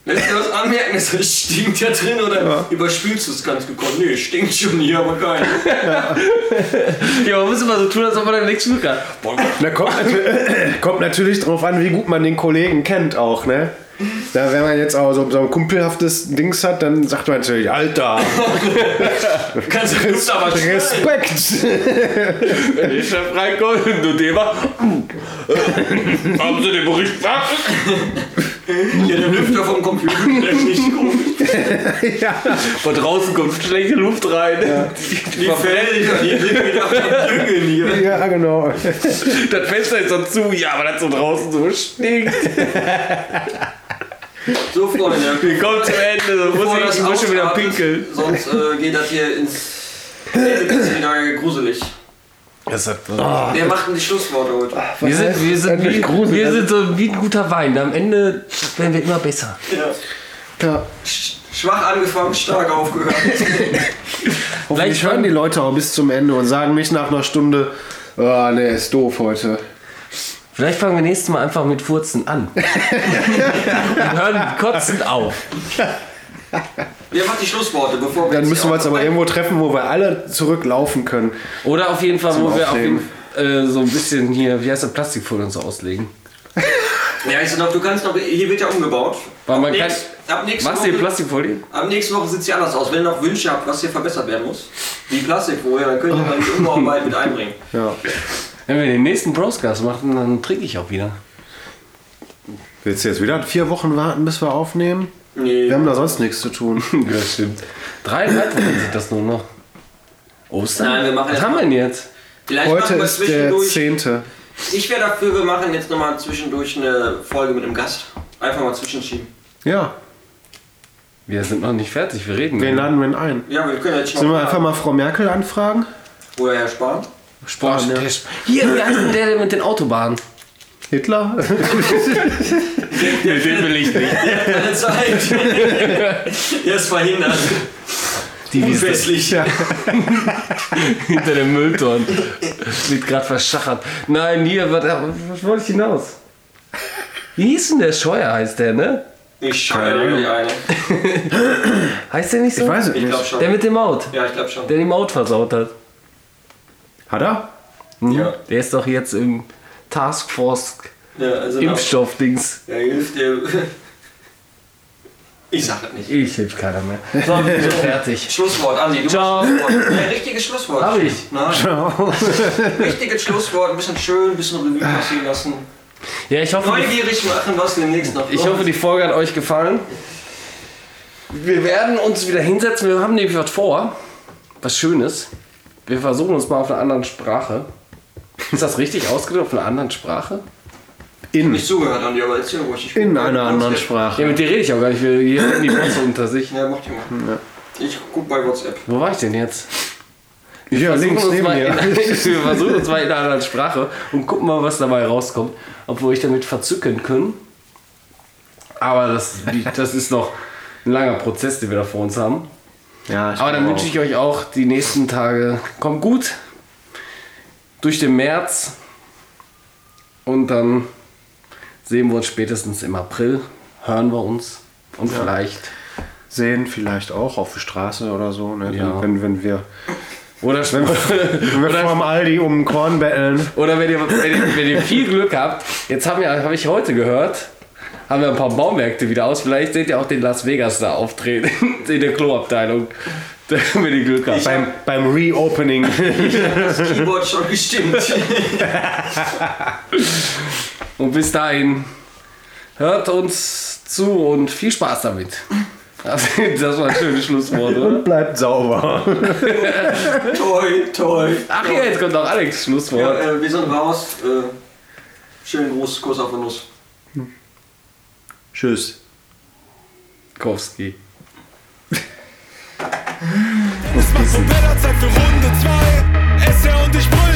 lässt dir was anmerken, es stinkt ja drin oder überspielst du es ganz gekonnt? Nee, stinkt schon hier, aber geil. [LAUGHS] Ja, man muss immer so tun, als ob man da nichts tun kann. Boah, Da kommt, [CLEARS THROAT] kommt natürlich drauf an, wie gut man den Kollegen kennt auch, ne? Da, wenn man jetzt auch so, so ein kumpelhaftes Dings hat, dann sagt man natürlich, Alter, [LAUGHS] Kannst du Luft aber schneiden. Respekt. wenn der Chef reinkommt und du macht, haben Sie den Bericht gemacht? Ja, der Lüfter vom Computer, der ist nicht komisch. [LAUGHS] Von draußen kommt schlechte Luft rein. Die Felder, die sind wieder am Düngen hier. Ja, genau. Das Fenster ist so zu, ja, aber das so draußen so stinkt. [LAUGHS] So, Freunde, [LAUGHS] Wir kommen zum Ende, so muss ich, das ich muss schon wieder pinkeln. Sonst äh, geht das hier ins... Ende ist wieder gruselig. Das hat, Wer macht denn die Schlussworte heute? wir sind, wir sind, wie, gruselig. wir sind so wie ein guter Wein. Am Ende werden wir immer besser. Ja. Ja. Sch- Schwach angefangen, stark aufgehört. [LAUGHS] Vielleicht hören die Leute auch bis zum Ende und sagen nicht nach einer Stunde, oh, ne, ist doof heute. Vielleicht fangen wir nächstes Mal einfach mit Furzen an. [LAUGHS] Und hören kotzend auf. Wer macht die Schlussworte, bevor wir Dann müssen wir uns aber irgendwo treffen, wo wir alle zurücklaufen können. Oder auf jeden Fall, Zum wo wir auf jeden, äh, so ein bisschen hier, wie heißt das, Plastikfolie und so auslegen. Ja, ich sag noch, du kannst noch, hier wird ja umgebaut. Weil man ab, kann- nächst, ab, nächste Machst du die Plastikfolie? ab nächste Woche sieht sie anders aus. Wenn ihr noch Wünsche habt, was hier verbessert werden muss, wie Plastikfolie, dann könnt ihr mal die Umbauarbeit mit einbringen. Ja. Wenn wir den nächsten Broscast machen, dann trinke ich auch wieder. Willst du jetzt wieder vier Wochen warten, bis wir aufnehmen? Nee. Wir haben da sonst nichts zu tun. [LAUGHS] Das stimmt. Dreieinhalb Wochen sind das nur noch. Ostern? Nein, wir machen Was haben wir denn jetzt? Vielleicht Heute machen wir ist der zwischendurch. zehnte. Ich wäre dafür, wir machen jetzt nochmal zwischendurch eine Folge mit einem Gast. Einfach mal zwischenschieben. Ja, Wir sind noch nicht fertig, wir reden. wen laden wir denn ein? Ja, wir können jetzt schon Sollen wir einfach mal Frau Merkel anfragen? Oder Herr Spahn. Sparen, ja. Hier, wie heißt denn der mit den Autobahnen? Hitler? [LAUGHS] Den will ich nicht. Keine Zeit. er ist verhindert. Die Unfestlich. Ja. [LAUGHS] hinter dem Müllton. Wird gerade verschachert. Nein, hier, was, was wollte ich hinaus? Wie hieß denn der Scheuer, heißt der, ne? Ich scheue die eine. Heißt der nicht so? Ich weiß es Ich nicht. glaube schon. Der mit dem Maut. Ja, ich glaube schon. Der die Maut versaut hat. Hat er? Ja. Der ist doch jetzt im Taskforce Ja, also Impfstoff-Dings. Der hilft dir. [LAUGHS] Ich sag das nicht. Ich hilf keiner mehr. So, wir sind fertig. Schlusswort, Andi. Du Ciao. Schlusswort. Ja, richtiges Schlusswort. Hab ich. Nein. [LAUGHS] Richtiges Schlusswort, ein bisschen schön, ein bisschen Revue passieren lassen. Ja, ich hoffe, die, Neugierig machen, was demnächst noch ich hoffe, die Folge hat euch gefallen. Wir werden uns wieder hinsetzen. Wir haben nämlich was vor. Was Schönes. Wir versuchen uns mal auf einer anderen Sprache. Ist das richtig ausgedrückt? Auf einer anderen Sprache? In, nicht zugehört, Andi, aber erzähl ruhig. Ich in einer anderen der- Ja, Sprache. mit dir rede ich auch gar nicht. Wir hier haben die Bosse unter sich. Ja, mach die mal. Ich guck bei WhatsApp. Wo war ich denn jetzt? Hier versuchen links neben mir. in, [LAUGHS] wir versuchen uns mal in einer anderen Sprache und gucken mal, was dabei rauskommt. Ob wir euch damit verzücken können. Aber das, das ist noch ein langer Prozess, den wir da vor uns haben. Ja, Aber dann wünsche ich euch auch die nächsten Tage, kommt gut durch den März und dann sehen wir uns spätestens im April, hören wir uns und vielleicht sehen, vielleicht auch auf der Straße oder so, ne? Ja. wenn, wenn wir, [LAUGHS] oder, wenn wir vorm Aldi um Korn betteln. oder wenn ihr, wenn, ihr, wenn ihr viel Glück habt, jetzt wir, habe ich heute gehört, haben wir ein paar Baumärkte wieder aus. Vielleicht seht ihr auch den Las Vegas da auftreten [LAUGHS] in der Kloabteilung. Wenn ihr Glück habt. Beim, beim Reopening. [LAUGHS] Das Keyboard schon gestimmt. [LAUGHS] Und bis dahin, hört uns zu und viel Spaß damit. Das war ein schönes Schlusswort, oder? Bleibt sauber. toi, toi. Ach ja, jetzt kommt noch Alex Schlusswort. Ja, äh, wir sind raus. Äh, schönen Gruß, Kuss auf den Nuss. Tschüss. Kowski. Es macht Propeller Zeit für Runde 2. SR und ich brüllen.